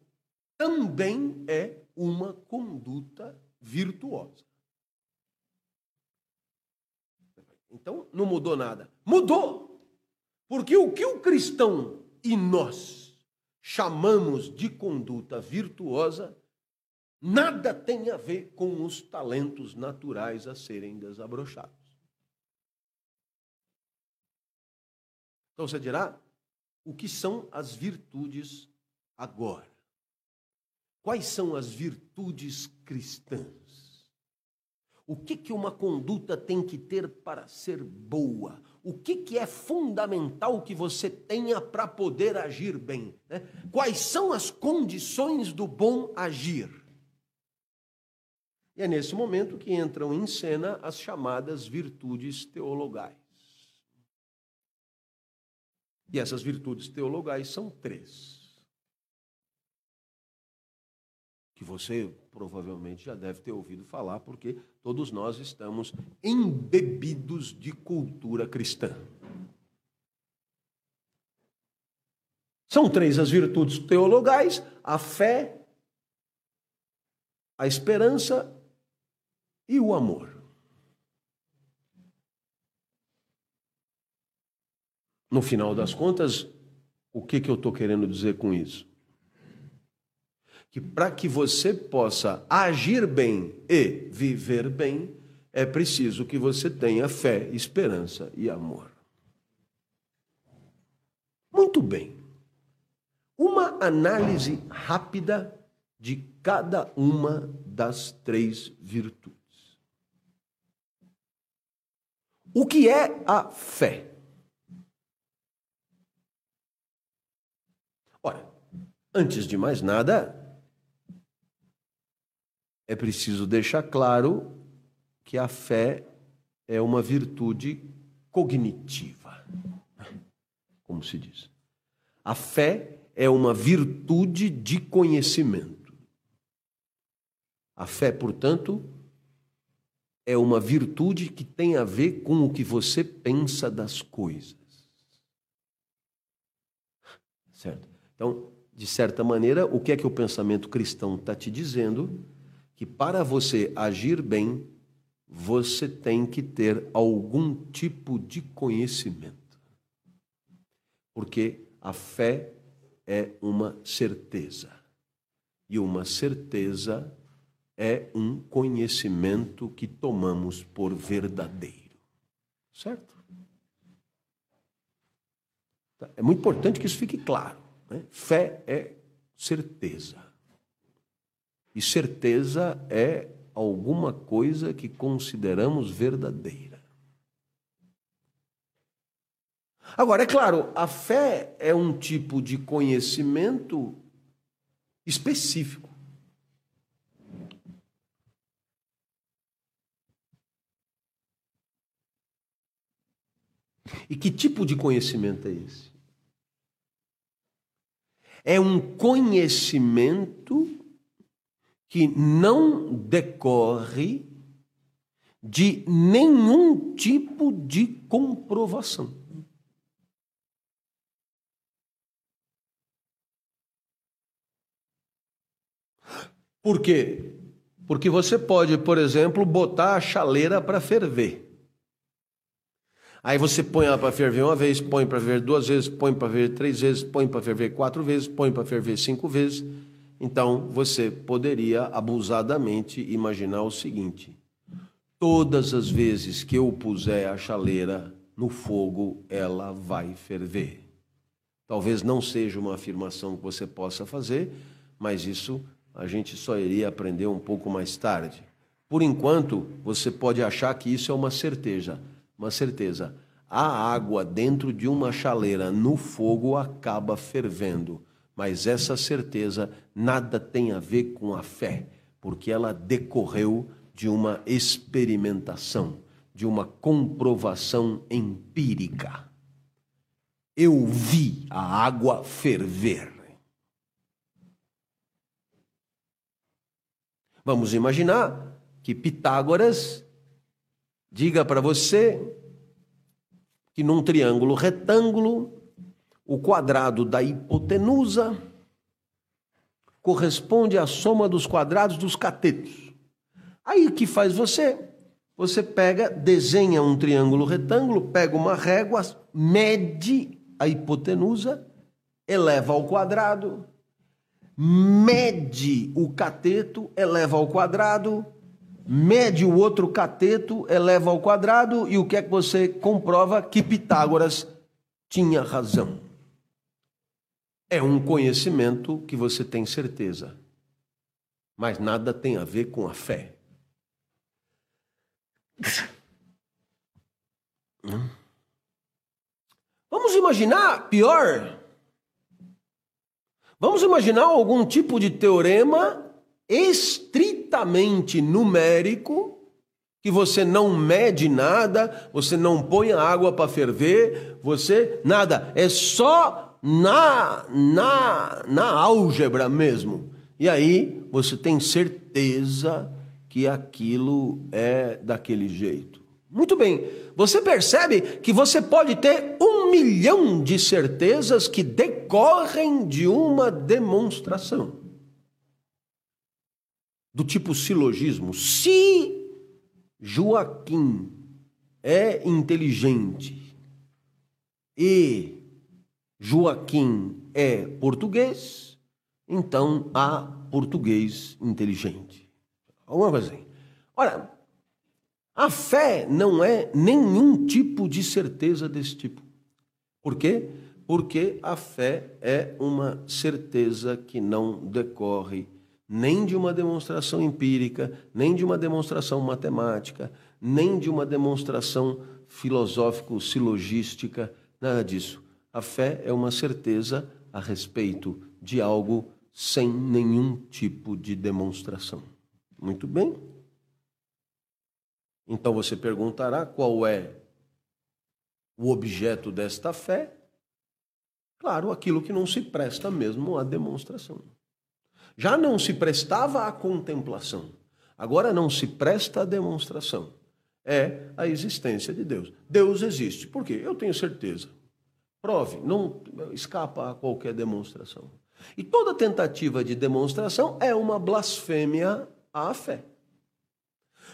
S1: também é uma conduta virtuosa. Então, não mudou nada. Mudou! Porque o que o cristão e nós chamamos de conduta virtuosa nada tem a ver com os talentos naturais a serem desabrochados. Então você dirá: o que são as virtudes agora? Quais são as virtudes cristãs? O que, que uma conduta tem que ter para ser boa? O que, que é fundamental que você tenha para poder agir bem? Né? Quais são as condições do bom agir? E é nesse momento que entram em cena as chamadas virtudes teologais. E essas virtudes teologais são três. Que você provavelmente já deve ter ouvido falar, porque todos nós estamos embebidos de cultura cristã. São três as virtudes teologais: a fé, a esperança e o amor. No final das contas, o que, que eu estou querendo dizer com isso? Que para que você possa agir bem e viver bem, é preciso que você tenha fé, esperança e amor. Muito bem. Uma análise rápida de cada uma das três virtudes. O que é a fé? Ora, antes de mais nada, é preciso deixar claro que a fé é uma virtude cognitiva, como se diz. A fé é uma virtude de conhecimento. A fé, portanto, é uma virtude que tem a ver com o que você pensa das coisas. Certo? Então, de certa maneira, o que é que o pensamento cristão está te dizendo? Que para você agir bem, você tem que ter algum tipo de conhecimento. Porque a fé é uma certeza. E uma certeza é um conhecimento que tomamos por verdadeiro. Certo? Tá, é muito importante que isso fique claro. Né? Fé é certeza. E certeza é alguma coisa que consideramos verdadeira. Agora, é claro, a fé é um tipo de conhecimento específico. E que tipo de conhecimento é esse? É um conhecimento que não decorre de nenhum tipo de comprovação. Por quê? Porque você pode, por exemplo, botar a chaleira para ferver. Aí você põe ela para ferver uma vez, põe para ferver duas vezes, põe para ferver três vezes, põe para ferver quatro vezes, põe para ferver cinco vezes. Então você poderia abusadamente imaginar o seguinte: todas as vezes que eu puser a chaleira no fogo, ela vai ferver. Talvez não seja uma afirmação que você possa fazer, mas isso a gente só iria aprender um pouco mais tarde. Por enquanto, você pode achar que isso é uma certeza uma certeza: a água dentro de uma chaleira no fogo acaba fervendo. Mas essa certeza nada tem a ver com a fé, porque ela decorreu de uma experimentação, de uma comprovação empírica. Eu vi a água ferver. Vamos imaginar que Pitágoras diga para você que num triângulo retângulo, o quadrado da hipotenusa corresponde à soma dos quadrados dos catetos. Aí o que faz você? Você pega, desenha um triângulo retângulo, pega uma régua, mede a hipotenusa, eleva ao quadrado, mede o cateto, eleva ao quadrado, mede o outro cateto, eleva ao quadrado, e o que é que você comprova? Que Pitágoras tinha razão. É um conhecimento que você tem certeza, mas nada tem a ver com a fé. Vamos imaginar pior. Vamos imaginar algum tipo de teorema estritamente numérico, que você não mede nada, você não põe a água para ferver, você nada, é só na na na álgebra mesmo. E aí você tem certeza que aquilo é daquele jeito. Muito bem, você percebe que você pode ter um milhão de certezas que decorrem de uma demonstração. Do tipo silogismo. Se Joaquim é inteligente e Joaquim é português, então há português inteligente. Alguma coisa assim. Olha, a fé não é nenhum tipo de certeza desse tipo. Por quê? Porque a fé é uma certeza que não decorre nem de uma demonstração empírica, nem de uma demonstração matemática, nem de uma demonstração filosófico-silogística, nada disso. A fé é uma certeza a respeito de algo sem nenhum tipo de demonstração. Muito bem? Então você perguntará qual é o objeto desta fé? Claro, aquilo que não se presta mesmo à demonstração. Já não se prestava à contemplação, agora não se presta à demonstração. É a existência de Deus. Deus existe. Por quê? Eu tenho certeza. Prove, não escapa a qualquer demonstração. E toda tentativa de demonstração é uma blasfêmia à fé.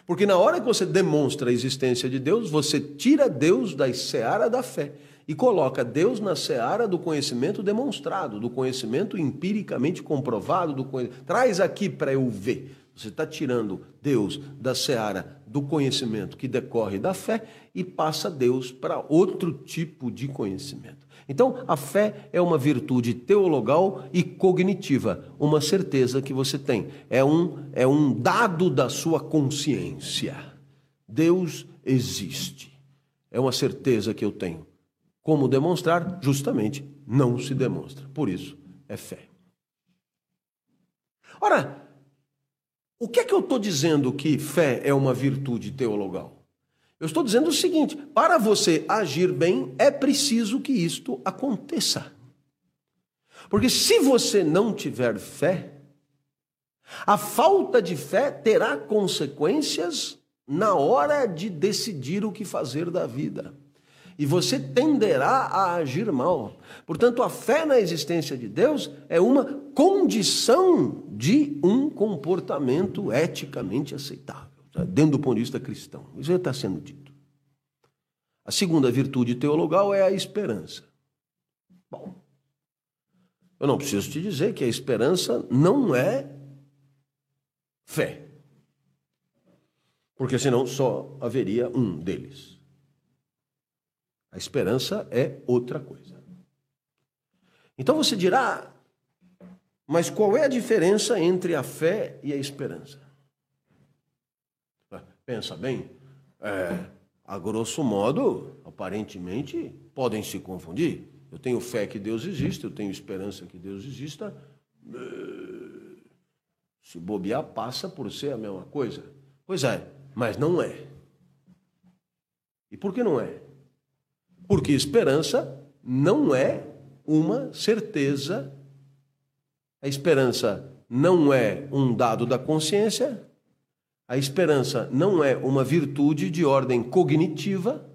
S1: Porque na hora que você demonstra a existência de Deus, você tira Deus da seara da fé e coloca Deus na seara do conhecimento demonstrado, do conhecimento empiricamente comprovado, do traz aqui para eu ver. Você está tirando Deus da seara do conhecimento que decorre da fé e passa Deus para outro tipo de conhecimento. Então, a fé é uma virtude teologal e cognitiva, uma certeza que você tem. É um, é um dado da sua consciência. Deus existe. É uma certeza que eu tenho. Como demonstrar? Justamente, não se demonstra. Por isso, é fé. Ora, o que é que eu estou dizendo que fé é uma virtude teologal? Eu estou dizendo o seguinte: para você agir bem, é preciso que isto aconteça. Porque se você não tiver fé, a falta de fé terá consequências na hora de decidir o que fazer da vida. E você tenderá a agir mal. Portanto, a fé na existência de Deus é uma condição de um comportamento eticamente aceitável dentro do ponto de vista cristão. Isso já está sendo dito. A segunda virtude teologal é a esperança. Bom, eu não preciso te dizer que a esperança não é fé. Porque senão só haveria um deles. A esperança é outra coisa. Então você dirá, mas qual é a diferença entre a fé e a esperança? Pensa bem, é, a grosso modo, aparentemente, podem se confundir. Eu tenho fé que Deus existe, eu tenho esperança que Deus exista. Se bobear, passa por ser a mesma coisa. Pois é, mas não é. E por que não é? Porque esperança não é uma certeza. A esperança não é um dado da consciência, a esperança não é uma virtude de ordem cognitiva,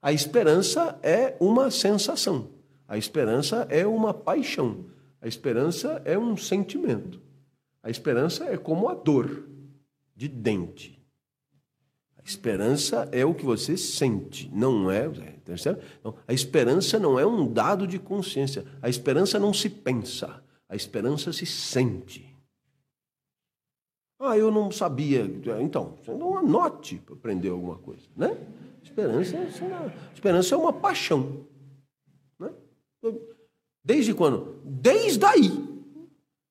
S1: a esperança é uma sensação, a esperança é uma paixão, a esperança é um sentimento, a esperança é como a dor de dente. A esperança é o que você sente, não é. Não, a esperança não é um dado de consciência. A esperança não se pensa, a esperança se sente. Ah, eu não sabia. Então, você não anote para aprender alguma coisa, né? Esperança, esperança é uma paixão. Desde quando? Desde aí.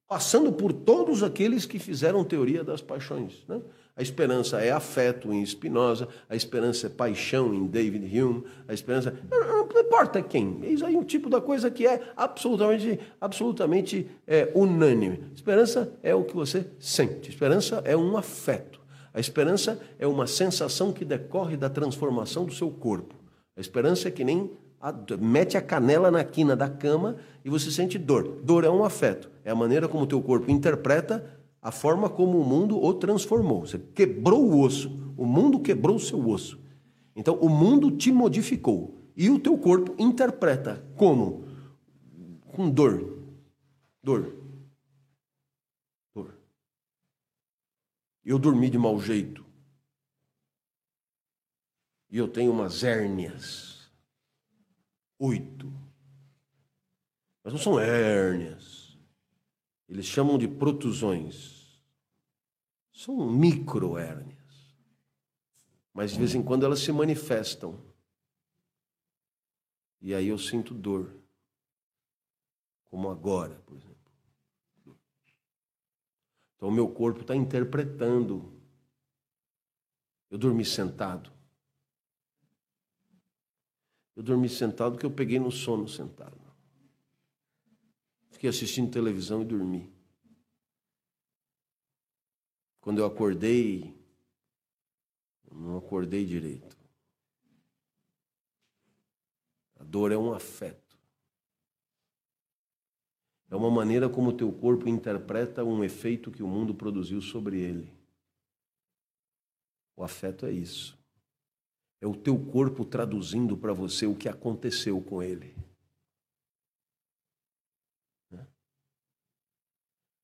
S1: Passando por todos aqueles que fizeram teoria das paixões. Né? A esperança é afeto em Spinoza, a esperança é paixão em David Hume, a esperança. Não, não importa quem. Eis aí um tipo da coisa que é absolutamente, absolutamente é, unânime. Esperança é o que você sente. Esperança é um afeto. A esperança é uma sensação que decorre da transformação do seu corpo. A esperança é que nem a, mete a canela na quina da cama e você sente dor. Dor é um afeto, é a maneira como o teu corpo interpreta a forma como o mundo o transformou. Você quebrou o osso, o mundo quebrou o seu osso. Então o mundo te modificou e o teu corpo interpreta como com dor. Dor. Dor. Eu dormi de mau jeito. E eu tenho umas hérnias oito. Mas não são hérnias. Eles chamam de protusões. São microhérnias. Mas de vez em quando elas se manifestam. E aí eu sinto dor. Como agora, por exemplo. Então o meu corpo está interpretando. Eu dormi sentado. Eu dormi sentado porque eu peguei no sono sentado. Fiquei assistindo televisão e dormi. Quando eu acordei, eu não acordei direito. A dor é um afeto. É uma maneira como o teu corpo interpreta um efeito que o mundo produziu sobre ele. O afeto é isso. É o teu corpo traduzindo para você o que aconteceu com ele.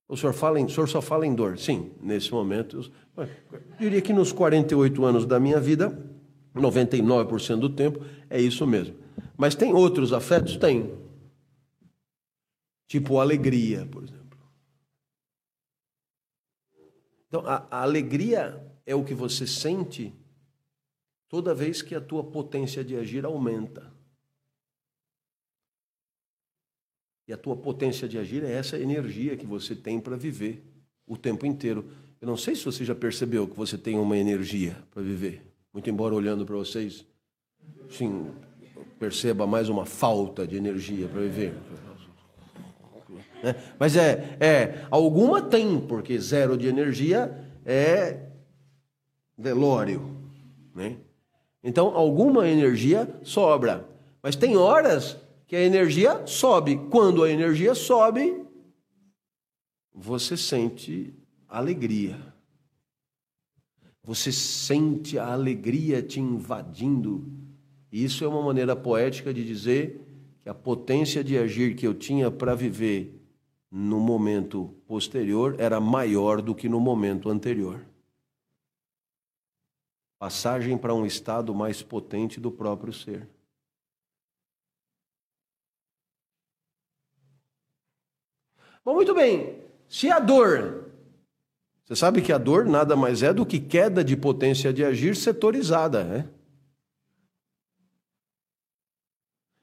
S1: O senhor, fala em, o senhor só fala em dor? Sim, nesse momento. Eu, diria que nos 48 anos da minha vida, 99% do tempo, é isso mesmo. Mas tem outros afetos? Tem. Tipo alegria, por exemplo. Então, a, a alegria é o que você sente toda vez que a tua potência de agir aumenta. E a tua potência de agir é essa energia que você tem para viver o tempo inteiro. Eu não sei se você já percebeu que você tem uma energia para viver. Muito embora olhando para vocês, sim, perceba mais uma falta de energia para viver. É, mas é, é, alguma tem, porque zero de energia é velório, né? Então, alguma energia sobra. Mas tem horas que a energia sobe. Quando a energia sobe, você sente alegria. Você sente a alegria te invadindo. Isso é uma maneira poética de dizer que a potência de agir que eu tinha para viver no momento posterior era maior do que no momento anterior passagem para um estado mais potente do próprio ser. Bom, muito bem. Se a dor, você sabe que a dor nada mais é do que queda de potência de agir setorizada, né?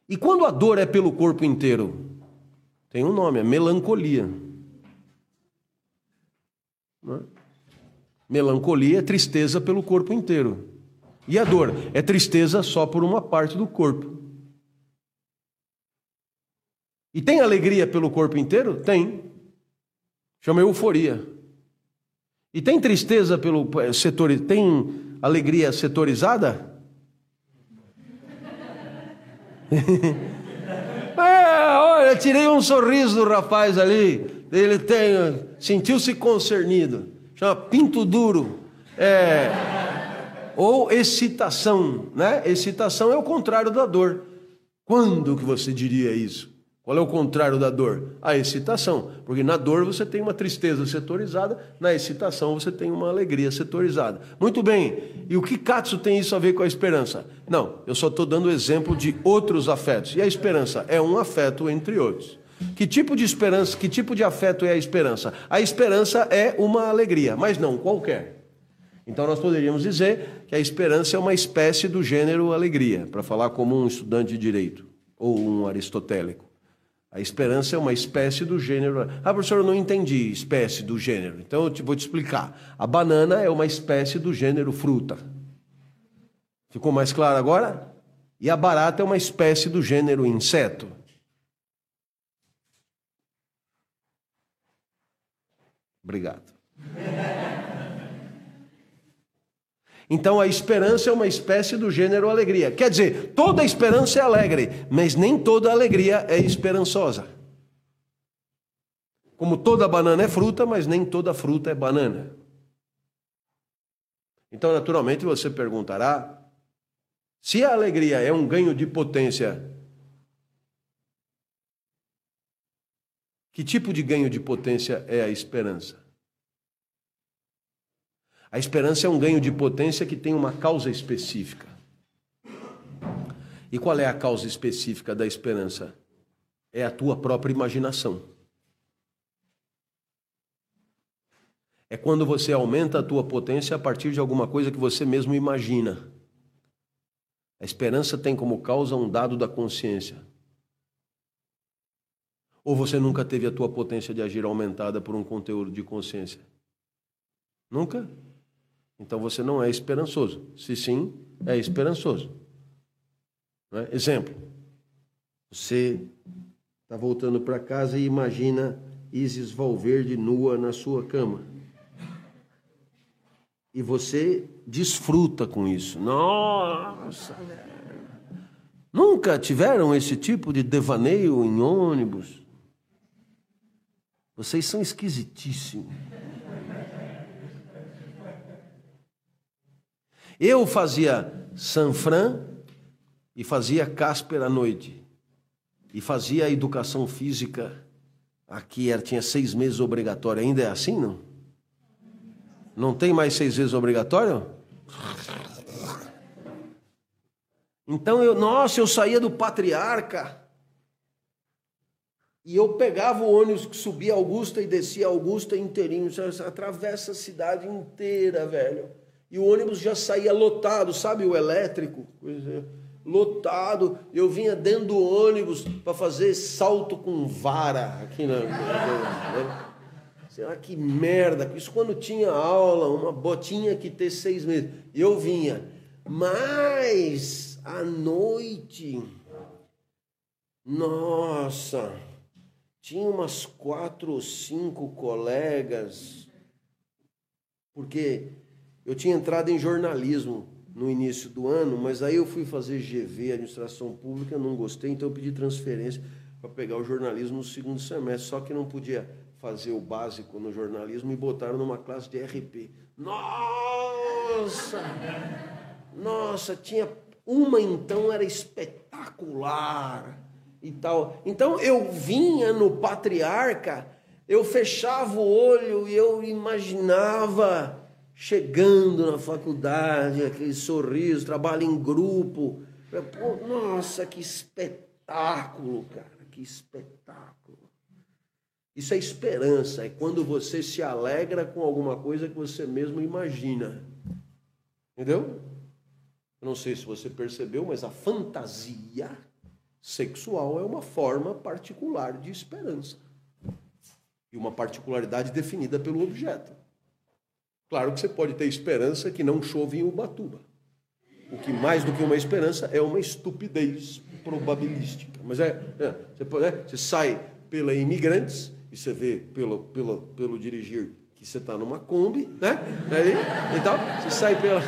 S1: E quando a dor é pelo corpo inteiro, tem um nome, é melancolia. Não é? Melancolia é tristeza pelo corpo inteiro. E a dor é tristeza só por uma parte do corpo. E tem alegria pelo corpo inteiro? Tem. Chama euforia. E tem tristeza pelo eh, setor, tem alegria setorizada? é, olha, tirei um sorriso do rapaz ali. Ele tem, sentiu-se concernido chama pinto duro. É, ou excitação, né? Excitação é o contrário da dor. Quando que você diria isso? Qual é o contrário da dor? A excitação. Porque na dor você tem uma tristeza setorizada, na excitação você tem uma alegria setorizada. Muito bem. E o que Katsu tem isso a ver com a esperança? Não, eu só estou dando exemplo de outros afetos. E a esperança é um afeto entre outros. Que tipo de esperança, que tipo de afeto é a esperança? A esperança é uma alegria, mas não qualquer. Então nós poderíamos dizer que a esperança é uma espécie do gênero alegria, para falar como um estudante de direito ou um aristotélico. A esperança é uma espécie do gênero. Ah, professor, eu não entendi espécie do gênero. Então eu te, vou te explicar. A banana é uma espécie do gênero fruta. Ficou mais claro agora? E a barata é uma espécie do gênero inseto. Obrigado. Então a esperança é uma espécie do gênero alegria. Quer dizer, toda esperança é alegre, mas nem toda alegria é esperançosa. Como toda banana é fruta, mas nem toda fruta é banana. Então, naturalmente, você perguntará: se a alegria é um ganho de potência, que tipo de ganho de potência é a esperança? A esperança é um ganho de potência que tem uma causa específica. E qual é a causa específica da esperança? É a tua própria imaginação. É quando você aumenta a tua potência a partir de alguma coisa que você mesmo imagina. A esperança tem como causa um dado da consciência. Ou você nunca teve a tua potência de agir aumentada por um conteúdo de consciência? Nunca? Então você não é esperançoso. Se sim, é esperançoso. É? Exemplo: você está voltando para casa e imagina Isis Valverde nua na sua cama. E você desfruta com isso. Nossa! Nunca tiveram esse tipo de devaneio em ônibus? Vocês são esquisitíssimos. Eu fazia Sanfran e fazia Casper à noite. E fazia educação física. Aqui tinha seis meses obrigatório. Ainda é assim, não? Não tem mais seis meses obrigatório? Então eu, nossa, eu saía do patriarca. E eu pegava o ônibus que subia Augusta e descia Augusta inteirinho. Atravessa a cidade inteira, velho e o ônibus já saía lotado, sabe o elétrico? Lotado. Eu vinha dentro do ônibus para fazer salto com vara aqui na. Será que merda? Isso quando tinha aula, uma botinha que ter seis meses. Eu vinha. Mas à noite, nossa, tinha umas quatro ou cinco colegas, porque eu tinha entrado em jornalismo no início do ano, mas aí eu fui fazer GV, administração pública, não gostei, então eu pedi transferência para pegar o jornalismo no segundo semestre, só que não podia fazer o básico no jornalismo e botaram numa classe de RP. Nossa! Nossa, tinha uma então era espetacular e tal. Então eu vinha no patriarca, eu fechava o olho e eu imaginava chegando na faculdade, aquele sorriso, trabalho em grupo. Pô, nossa, que espetáculo, cara, que espetáculo. Isso é esperança, é quando você se alegra com alguma coisa que você mesmo imagina. Entendeu? Eu não sei se você percebeu, mas a fantasia sexual é uma forma particular de esperança. E uma particularidade definida pelo objeto. Claro que você pode ter esperança que não chove em Ubatuba. O que mais do que uma esperança é uma estupidez probabilística. Mas é, é você, pode, é, você sai pela imigrantes e você vê pelo, pelo, pelo dirigir que você está numa Kombi, né? Aí, então, você sai pela.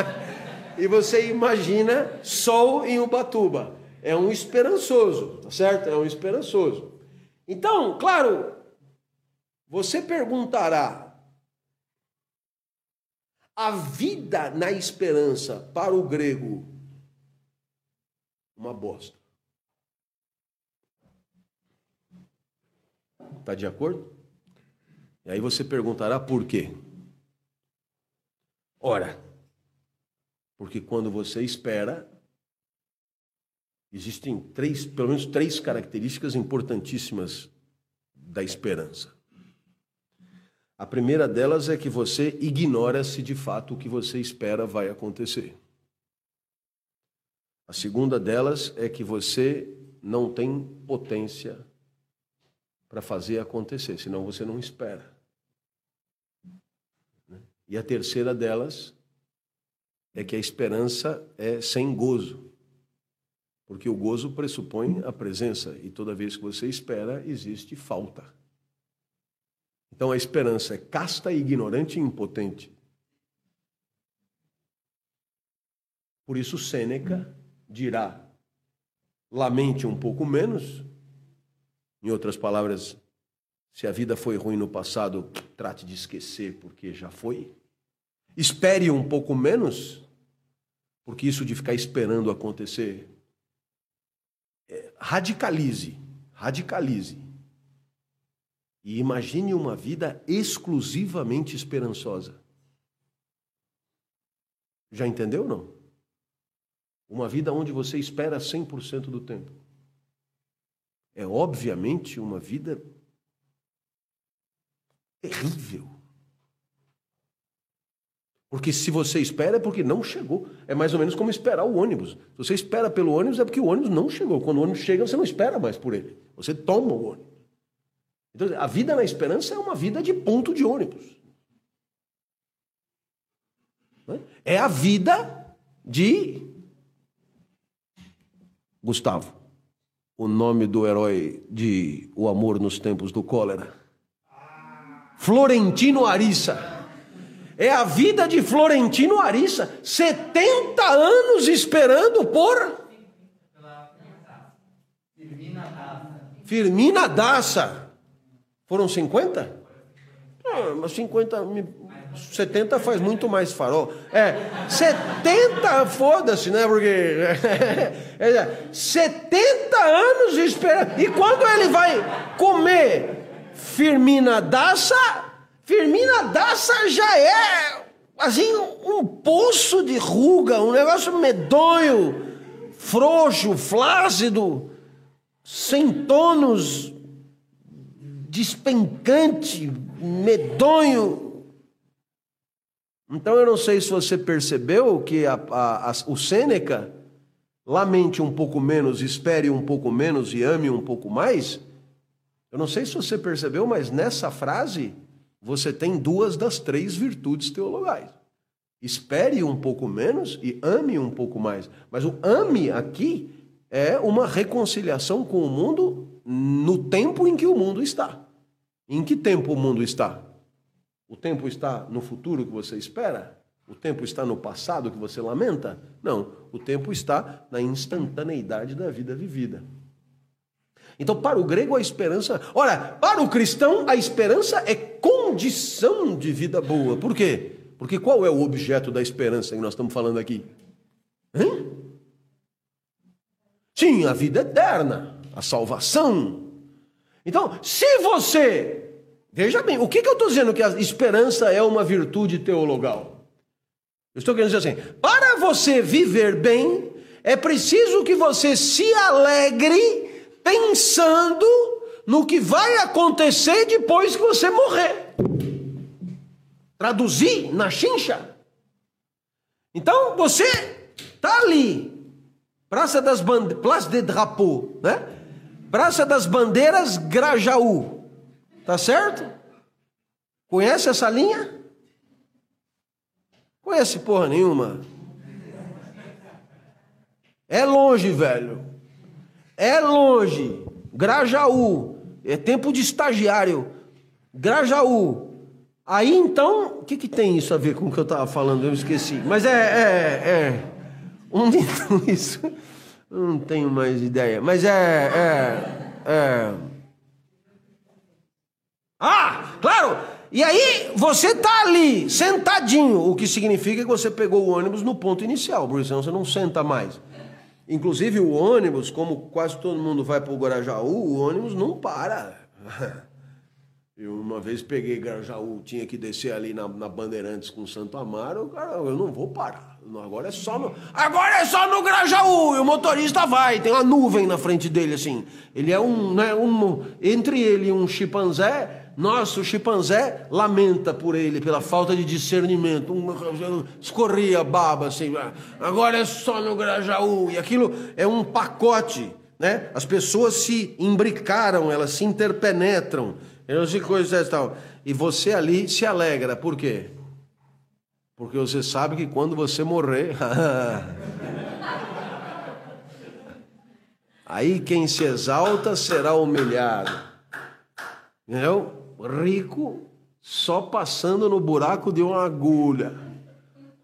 S1: e você imagina sol em Ubatuba. É um esperançoso, tá certo? É um esperançoso. Então, claro, você perguntará a vida na esperança, para o grego, uma bosta. Está de acordo? E aí você perguntará por quê? Ora, porque quando você espera, existem três, pelo menos três características importantíssimas da esperança. A primeira delas é que você ignora se de fato o que você espera vai acontecer. A segunda delas é que você não tem potência para fazer acontecer, senão você não espera. E a terceira delas é que a esperança é sem gozo. Porque o gozo pressupõe a presença, e toda vez que você espera, existe falta. Então a esperança é casta, ignorante e impotente. Por isso Sêneca dirá: lamente um pouco menos. Em outras palavras, se a vida foi ruim no passado, trate de esquecer, porque já foi. Espere um pouco menos, porque isso de ficar esperando acontecer. Radicalize, radicalize. E imagine uma vida exclusivamente esperançosa. Já entendeu ou não? Uma vida onde você espera 100% do tempo. É obviamente uma vida terrível. Porque se você espera é porque não chegou. É mais ou menos como esperar o ônibus. Se você espera pelo ônibus é porque o ônibus não chegou. Quando o ônibus chega, você não espera mais por ele. Você toma o ônibus. Então, a vida na esperança é uma vida de ponto de ônibus. É a vida de Gustavo, o nome do herói de O Amor nos Tempos do Cólera. Florentino Arissa. É a vida de Florentino Arissa. 70 anos esperando por. Firmina Daça. Foram 50? Ah, mas 50, 70 faz muito mais farol. É, 70, foda-se, né? Porque. É, 70 anos esperando. E quando ele vai comer Firmina Daça, Firmina Daça já é assim um poço de ruga, um negócio medonho, frouxo, flácido, sem tonos, despencante, medonho. Então eu não sei se você percebeu que a, a, a, o Sêneca lamente um pouco menos, espere um pouco menos e ame um pouco mais. Eu não sei se você percebeu, mas nessa frase você tem duas das três virtudes teologais. Espere um pouco menos e ame um pouco mais. Mas o ame aqui é uma reconciliação com o mundo no tempo em que o mundo está. Em que tempo o mundo está? O tempo está no futuro que você espera? O tempo está no passado que você lamenta? Não, o tempo está na instantaneidade da vida vivida. Então, para o grego, a esperança. Olha, para o cristão, a esperança é condição de vida boa. Por quê? Porque qual é o objeto da esperança que nós estamos falando aqui? Hã? Sim, a vida eterna, a salvação. Então, se você Veja bem, o que, que eu estou dizendo que a esperança é uma virtude teologal? Eu estou querendo dizer assim: para você viver bem, é preciso que você se alegre pensando no que vai acontecer depois que você morrer. Traduzir na chincha. Então você está ali, Praça das Bandeiras, Place de Drapeau, né? Praça das Bandeiras, Grajaú. Tá certo? Conhece essa linha? Conhece porra nenhuma. É longe, velho. É longe. Grajaú. É tempo de estagiário. Grajaú. Aí então, o que, que tem isso a ver com o que eu estava falando? Eu esqueci. Mas é. é, é. Onde então isso? Não tenho mais ideia. Mas é. É. é ah, claro! E aí você tá ali, sentadinho, o que significa que você pegou o ônibus no ponto inicial, porque senão você não senta mais. Inclusive o ônibus, como quase todo mundo vai para o Guarajaú, o ônibus não para. Eu uma vez peguei Grajaú, tinha que descer ali na, na Bandeirantes com Santo Amaro, cara, eu não vou parar. Agora é só no, agora é só no Grajaú, e o motorista vai, tem uma nuvem na frente dele assim. Ele é um, né, um entre ele e um chimpanzé, nossa, o chimpanzé lamenta por ele, pela falta de discernimento. escorria baba assim. Agora é só no Grajaú. E aquilo é um pacote. né? As pessoas se imbricaram, elas se interpenetram, elas e coisas e tal. E você ali se alegra, por quê? Porque você sabe que quando você morrer, aí quem se exalta será humilhado. Entendeu? Rico só passando no buraco de uma agulha.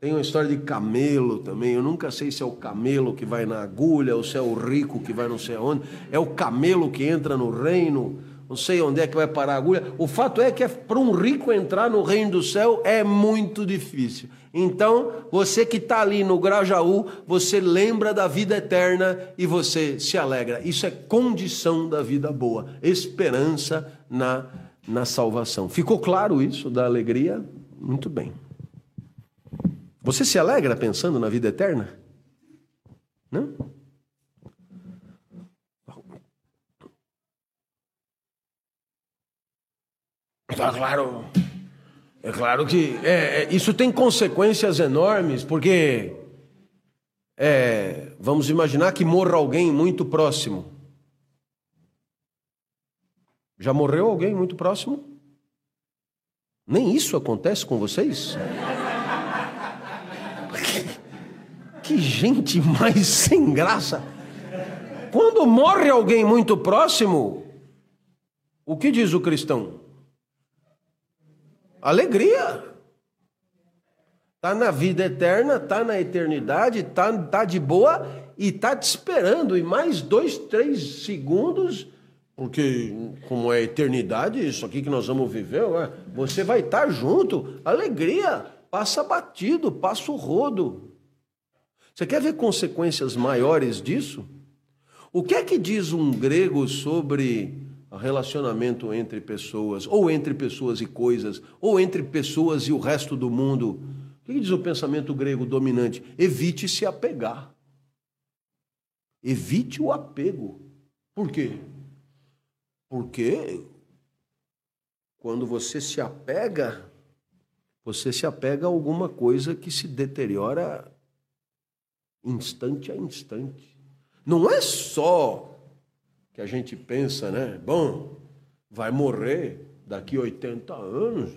S1: Tem uma história de camelo também. Eu nunca sei se é o camelo que vai na agulha ou se é o rico que vai não sei aonde. É o camelo que entra no reino. Não sei onde é que vai parar a agulha. O fato é que é, para um rico entrar no reino do céu é muito difícil. Então, você que está ali no Grajaú, você lembra da vida eterna e você se alegra. Isso é condição da vida boa. Esperança na, na salvação. Ficou claro isso da alegria? Muito bem. Você se alegra pensando na vida eterna? Não? Tá claro. É claro que é, é, isso tem consequências enormes, porque é, vamos imaginar que morra alguém muito próximo. Já morreu alguém muito próximo? Nem isso acontece com vocês? Que gente mais sem graça. Quando morre alguém muito próximo, o que diz o cristão? Alegria. Está na vida eterna, está na eternidade, está tá de boa e está te esperando. E mais dois, três segundos, porque como é eternidade, isso aqui que nós vamos viver, você vai estar tá junto. Alegria, passa batido, passa o rodo. Você quer ver consequências maiores disso? O que é que diz um grego sobre relacionamento entre pessoas, ou entre pessoas e coisas, ou entre pessoas e o resto do mundo? O que diz o pensamento grego dominante? Evite se apegar. Evite o apego. Por quê? Porque quando você se apega, você se apega a alguma coisa que se deteriora instante a instante. Não é só que a gente pensa, né? Bom, vai morrer daqui 80 anos,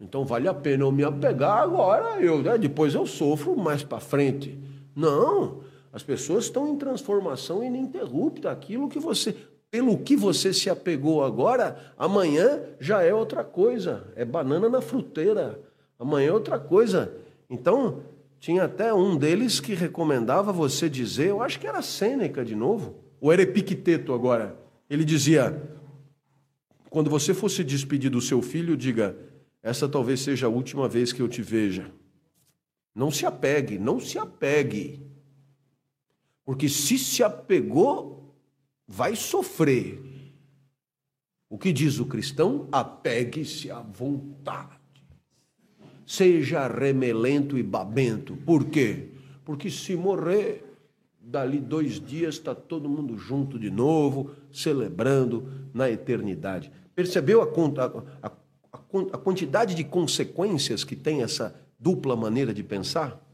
S1: então vale a pena eu me apegar agora, eu, né? depois eu sofro mais para frente. Não, as pessoas estão em transformação ininterrupta. Aquilo que você, pelo que você se apegou agora, amanhã já é outra coisa. É banana na fruteira. Amanhã é outra coisa. Então, tinha até um deles que recomendava você dizer, eu acho que era Sêneca de novo, ou era Epicteto agora. Ele dizia: quando você for se despedir do seu filho, diga: essa talvez seja a última vez que eu te veja. Não se apegue, não se apegue. Porque se se apegou, vai sofrer. O que diz o cristão? Apegue-se à vontade seja remelento e babento. Por quê? Porque se morrer, dali dois dias está todo mundo junto de novo, celebrando na eternidade. Percebeu a, a, a, a quantidade de consequências que tem essa dupla maneira de pensar?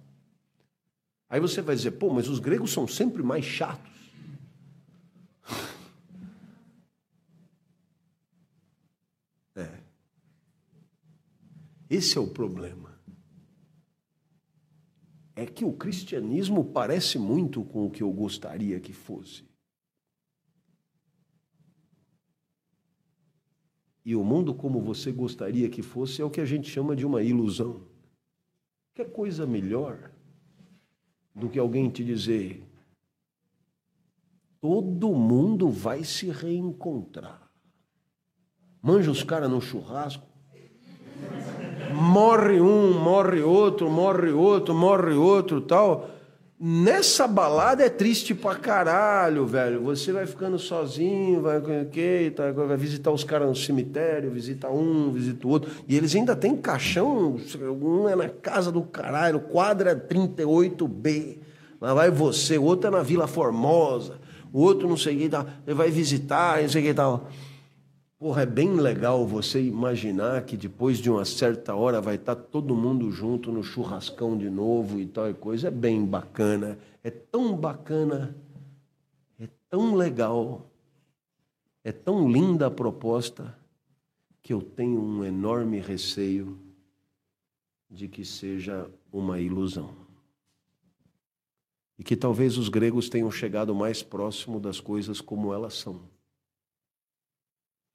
S1: Aí você vai dizer, pô, mas os gregos são sempre mais chatos. Esse é o problema. É que o cristianismo parece muito com o que eu gostaria que fosse. E o mundo como você gostaria que fosse é o que a gente chama de uma ilusão. Que coisa melhor do que alguém te dizer: todo mundo vai se reencontrar. Manja os caras no churrasco, morre um, morre outro, morre outro, morre outro, tal. Nessa balada é triste pra caralho, velho. Você vai ficando sozinho, vai, okay, tá, vai visitar os caras no cemitério, visita um, visita o outro. E eles ainda têm caixão, um é na casa do caralho, quadra 38B. Lá vai você, o outro é na Vila Formosa, o outro não sei o que, tal. ele vai visitar, não sei o que tal. Porra, é bem legal você imaginar que depois de uma certa hora vai estar todo mundo junto no churrascão de novo e tal e coisa. É bem bacana. É tão bacana. É tão legal, é tão linda a proposta, que eu tenho um enorme receio de que seja uma ilusão. E que talvez os gregos tenham chegado mais próximo das coisas como elas são.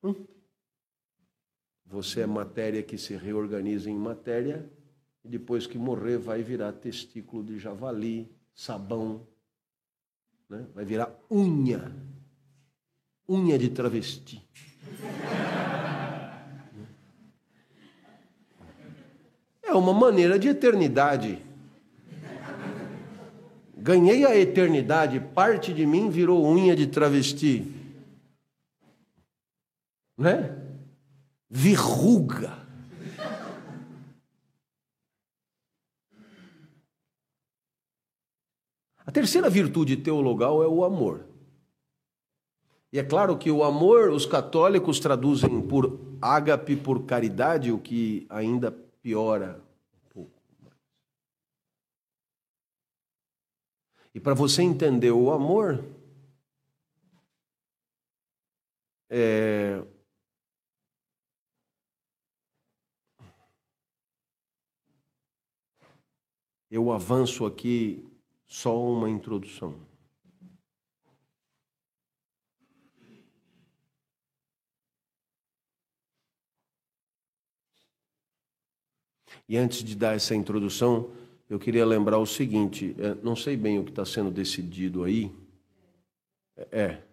S1: Hum? Você é matéria que se reorganiza em matéria e depois que morrer vai virar testículo de javali, sabão, né? vai virar unha, unha de travesti. É uma maneira de eternidade. Ganhei a eternidade, parte de mim virou unha de travesti. Né? Verruga. A terceira virtude teologal é o amor. E é claro que o amor, os católicos traduzem por ágape, por caridade, o que ainda piora um pouco. E para você entender o amor, é, eu avanço aqui só uma introdução. E antes de dar essa introdução, eu queria lembrar o seguinte: é, não sei bem o que está sendo decidido aí. É. é.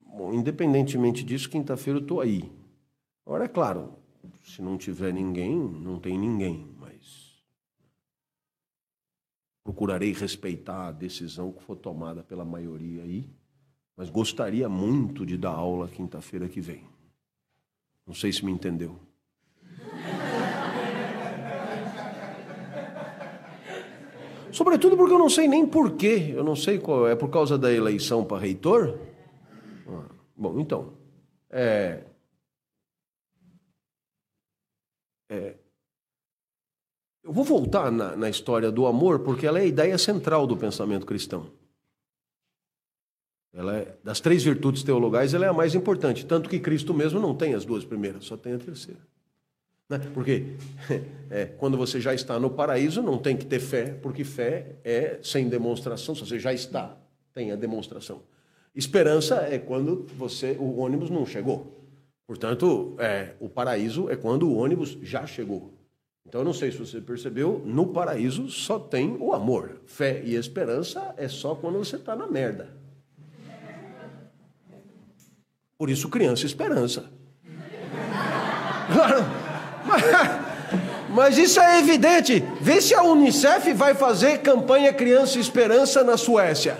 S1: Bom, independentemente disso, quinta-feira eu estou aí. Agora, é claro, se não tiver ninguém, não tem ninguém procurarei respeitar a decisão que for tomada pela maioria aí, mas gostaria muito de dar aula quinta-feira que vem. Não sei se me entendeu. Sobretudo porque eu não sei nem porquê, eu não sei qual é por causa da eleição para reitor. Ah, bom, então, é, é, eu vou voltar na, na história do amor, porque ela é a ideia central do pensamento cristão. Ela é, das três virtudes teologais, ela é a mais importante. Tanto que Cristo mesmo não tem as duas primeiras, só tem a terceira. Né? Porque é, quando você já está no paraíso, não tem que ter fé, porque fé é sem demonstração. Se você já está, tem a demonstração. Esperança é quando você o ônibus não chegou. Portanto, é, o paraíso é quando o ônibus já chegou. Então, eu não sei se você percebeu, no paraíso só tem o amor. Fé e esperança é só quando você está na merda. Por isso, criança e esperança. Mas, isso é evidente. Vê se a Unicef vai fazer campanha Criança e Esperança na Suécia.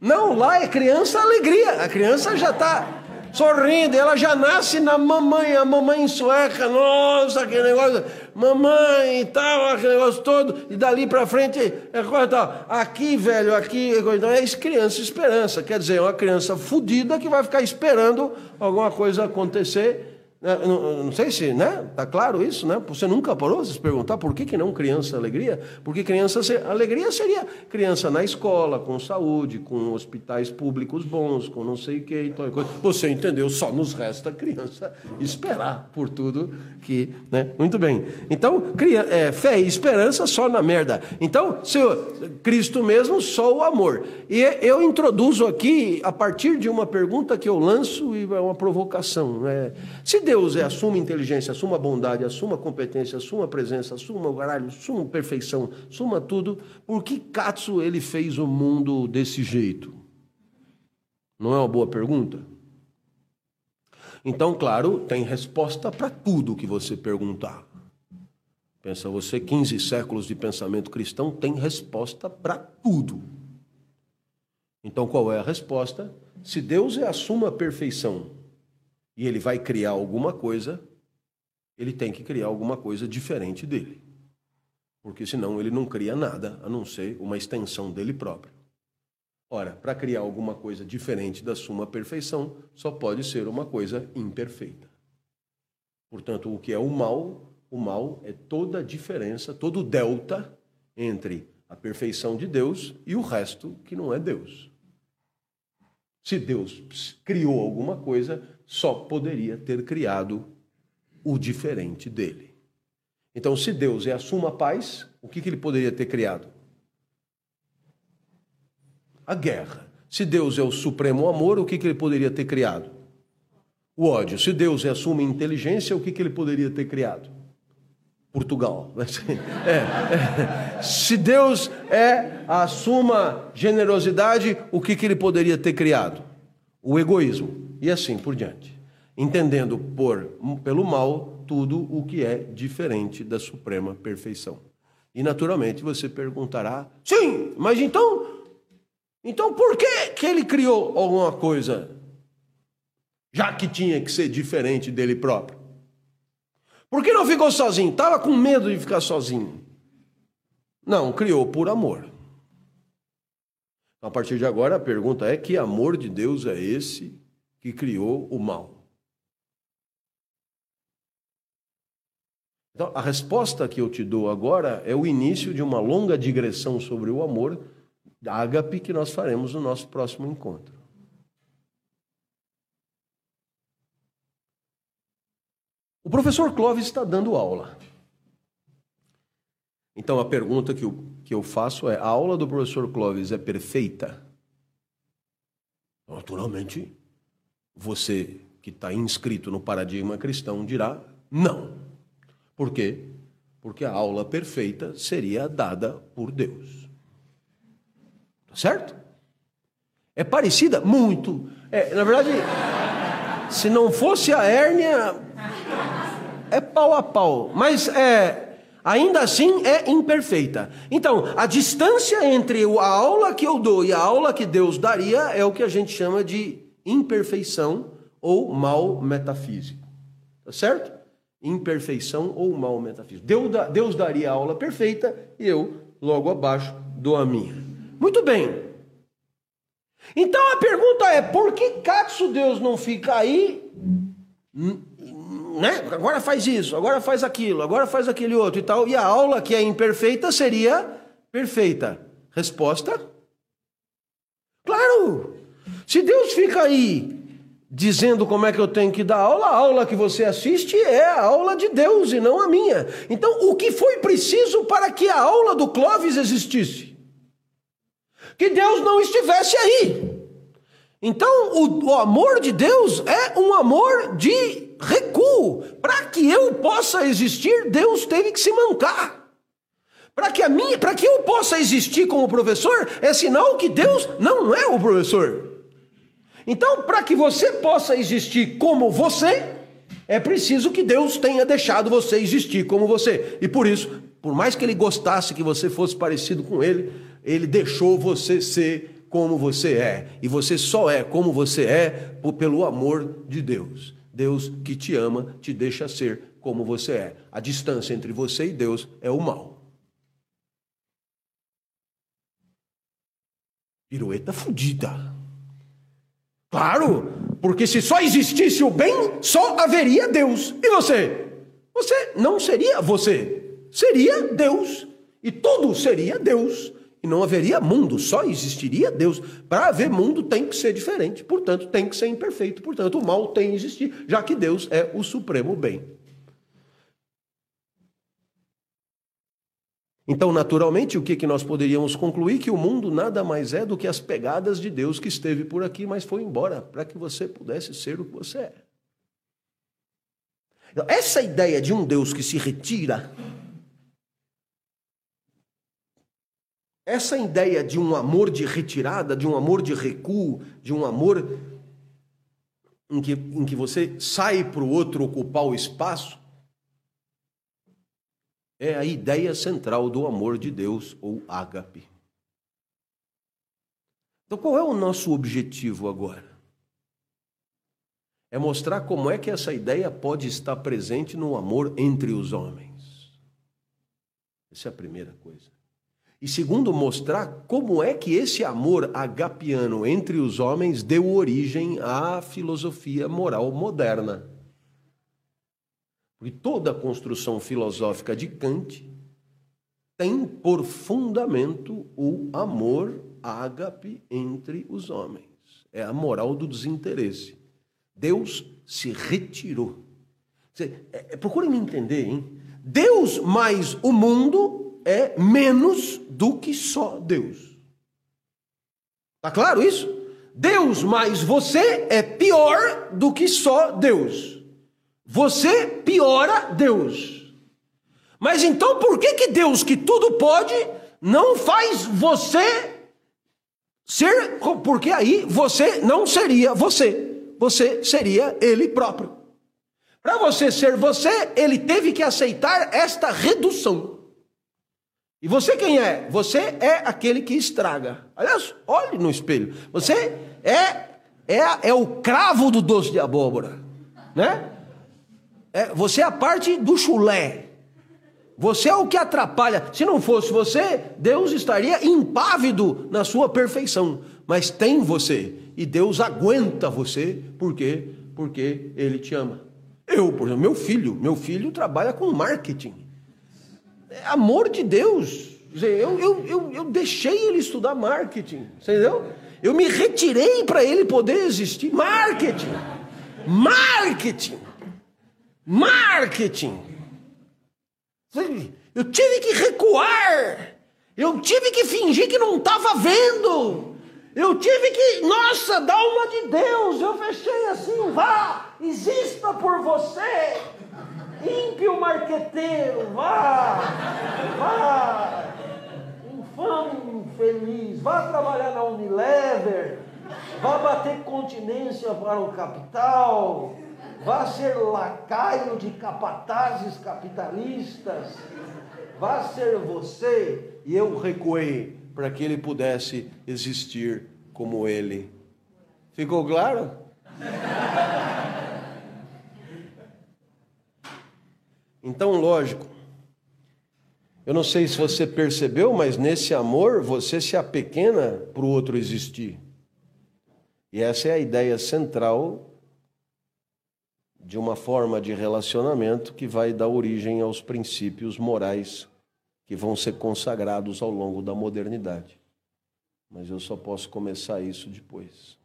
S1: Não, lá é criança alegria. A criança já está sorrindo, ela já nasce na mamãe, a mamãe sueca, nossa, aquele negócio, mamãe e tal, aquele negócio todo, e dali para frente é tal. Aqui, velho, aqui, então é criança esperança, quer dizer, é uma criança fodida que vai ficar esperando alguma coisa acontecer não, não, sei se, né? Tá claro isso, né? Você nunca parou de se perguntar por que, que não criança alegria? Porque criança alegria seria criança na escola, com saúde, com hospitais públicos bons, com não sei o que e tal coisa. Você entendeu? Só nos resta criança esperar por tudo que, né? Muito bem. Então, cria, é, fé e esperança só na merda. Então, Senhor, Cristo mesmo, só o amor. E eu introduzo aqui a partir de uma pergunta que eu lanço e é uma provocação. Né? Se Deus é a suma inteligência, a suma bondade, a suma competência, a suma presença, a suma caralho, a suma perfeição, suma tudo, por que Katsu ele fez o mundo desse jeito? Não é uma boa pergunta? Então, claro, tem resposta para tudo que você perguntar. Pensa você, 15 séculos de pensamento cristão tem resposta para tudo. Então, qual é a resposta? Se Deus é a suma perfeição, e ele vai criar alguma coisa, ele tem que criar alguma coisa diferente dele. Porque senão ele não cria nada a não ser uma extensão dele próprio. Ora, para criar alguma coisa diferente da suma perfeição, só pode ser uma coisa imperfeita. Portanto, o que é o mal? O mal é toda a diferença, todo o delta entre a perfeição de Deus e o resto que não é Deus. Se Deus criou alguma coisa, só poderia ter criado o diferente dele. Então, se Deus é a suma paz, o que, que ele poderia ter criado? A guerra. Se Deus é o supremo amor, o que, que ele poderia ter criado? O ódio. Se Deus é a suma inteligência, o que, que ele poderia ter criado? Portugal. É, é. Se Deus é a suma generosidade, o que, que ele poderia ter criado? O egoísmo. E assim por diante. Entendendo por, pelo mal tudo o que é diferente da suprema perfeição. E naturalmente você perguntará: sim, mas então então por que, que ele criou alguma coisa? Já que tinha que ser diferente dele próprio. Por que não ficou sozinho? Estava com medo de ficar sozinho. Não, criou por amor. A partir de agora a pergunta é: que amor de Deus é esse que criou o mal? Então, a resposta que eu te dou agora é o início de uma longa digressão sobre o amor ágape que nós faremos no nosso próximo encontro. O professor Clóvis está dando aula. Então a pergunta que eu, que eu faço é: a aula do professor Clóvis é perfeita? Naturalmente, você que está inscrito no paradigma cristão dirá não. Por quê? Porque a aula perfeita seria dada por Deus. Certo? É parecida? Muito. É, na verdade, se não fosse a hérnia, é pau a pau. Mas é, ainda assim é imperfeita. Então, a distância entre a aula que eu dou e a aula que Deus daria é o que a gente chama de imperfeição ou mal metafísico. Tá certo? Imperfeição ou mal metafísico. Deus daria a aula perfeita e eu, logo abaixo, dou a minha. Muito bem. Então a pergunta é: por que Katsu Deus não fica aí? Né? Agora faz isso, agora faz aquilo, agora faz aquele outro e tal. E a aula que é imperfeita seria perfeita. Resposta? Claro! Se Deus fica aí dizendo como é que eu tenho que dar aula, a aula que você assiste é a aula de Deus e não a minha. Então, o que foi preciso para que a aula do Clóvis existisse? que Deus não estivesse aí. Então, o, o amor de Deus é um amor de recuo. Para que eu possa existir, Deus teve que se mancar. Para que a minha, para que eu possa existir como professor, é sinal que Deus não é o professor. Então, para que você possa existir como você, é preciso que Deus tenha deixado você existir como você. E por isso, por mais que ele gostasse que você fosse parecido com ele, ele deixou você ser como você é. E você só é como você é pelo amor de Deus. Deus que te ama te deixa ser como você é. A distância entre você e Deus é o mal. Pirueta fudida. Claro, porque se só existisse o bem, só haveria Deus. E você? Você não seria você, seria Deus. E tudo seria Deus e não haveria mundo, só existiria Deus. Para haver mundo tem que ser diferente, portanto, tem que ser imperfeito, portanto, o mal tem que existir, já que Deus é o supremo bem. Então, naturalmente, o que, que nós poderíamos concluir? Que o mundo nada mais é do que as pegadas de Deus que esteve por aqui, mas foi embora, para que você pudesse ser o que você é. Então, essa ideia de um Deus que se retira Essa ideia de um amor de retirada, de um amor de recuo, de um amor em que, em que você sai para o outro ocupar o espaço, é a ideia central do amor de Deus, ou ágape. Então, qual é o nosso objetivo agora? É mostrar como é que essa ideia pode estar presente no amor entre os homens. Essa é a primeira coisa. E segundo, mostrar como é que esse amor agapiano entre os homens deu origem à filosofia moral moderna. Porque toda a construção filosófica de Kant tem por fundamento o amor ágape entre os homens. É a moral do desinteresse. Deus se retirou. É, é, procure me entender, hein? Deus mais o mundo é menos do que só Deus. Tá claro isso? Deus mais você é pior do que só Deus. Você piora Deus. Mas então por que que Deus que tudo pode não faz você ser porque aí você não seria você. Você seria ele próprio. Para você ser você, ele teve que aceitar esta redução. E você quem é? Você é aquele que estraga. Aliás, olhe no espelho. Você é é, é o cravo do doce de abóbora, né? É, você é a parte do chulé. Você é o que atrapalha. Se não fosse você, Deus estaria impávido na sua perfeição. Mas tem você. E Deus aguenta você. Por quê? Porque Ele te ama. Eu, por exemplo, meu filho. Meu filho trabalha com marketing. É amor de Deus. Eu, eu, eu, eu deixei ele estudar marketing. Entendeu? Eu me retirei para ele poder existir. Marketing. Marketing. Marketing. Eu tive que recuar. Eu tive que fingir que não estava vendo. Eu tive que, nossa, dá uma de Deus. Eu fechei assim, vá, exista por você. Ímpio marqueteiro, vá, vá. Infame, infeliz, vá trabalhar na Unilever. Vá bater continência para o capital vá ser lacaio de capatazes capitalistas, vá ser você. E eu recuei para que ele pudesse existir como ele. Ficou claro? Então, lógico, eu não sei se você percebeu, mas nesse amor você se apequena para o outro existir. E essa é a ideia central de uma forma de relacionamento que vai dar origem aos princípios morais que vão ser consagrados ao longo da modernidade. Mas eu só posso começar isso depois.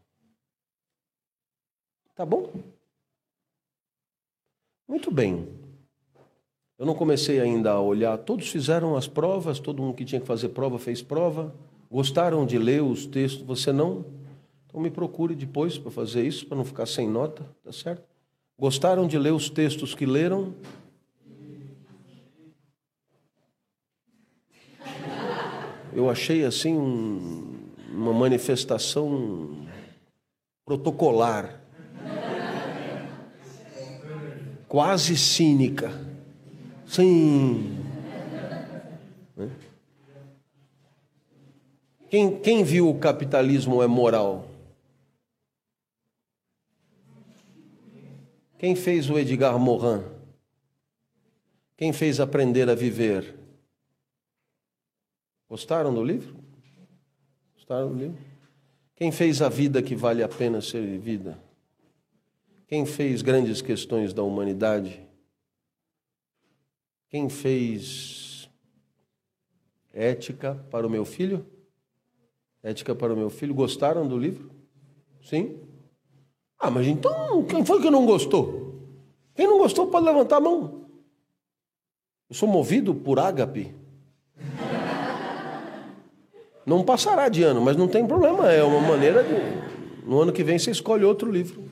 S1: Tá bom? Muito bem. Eu não comecei ainda a olhar. Todos fizeram as provas, todo mundo que tinha que fazer prova fez prova. Gostaram de ler os textos? Você não? Então me procure depois para fazer isso, para não ficar sem nota, tá certo? Gostaram de ler os textos que leram? Eu achei assim um, uma manifestação protocolar, quase cínica. Sim. Né? Quem, quem viu o capitalismo é moral? Quem fez o Edgar Morin? Quem fez Aprender a Viver? Gostaram do livro? Gostaram do livro? Quem fez A Vida que Vale a Pena Ser Vivida? Quem fez Grandes Questões da Humanidade? Quem fez Ética para o Meu Filho? Ética para o Meu Filho. Gostaram do livro? Sim? Ah, mas então quem foi que não gostou? Quem não gostou pode levantar a mão. Eu sou movido por ágape. Não passará de ano, mas não tem problema. É uma maneira de. No ano que vem você escolhe outro livro.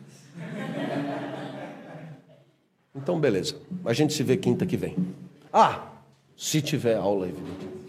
S1: Então, beleza. A gente se vê quinta que vem. Ah, se tiver aula, evidente.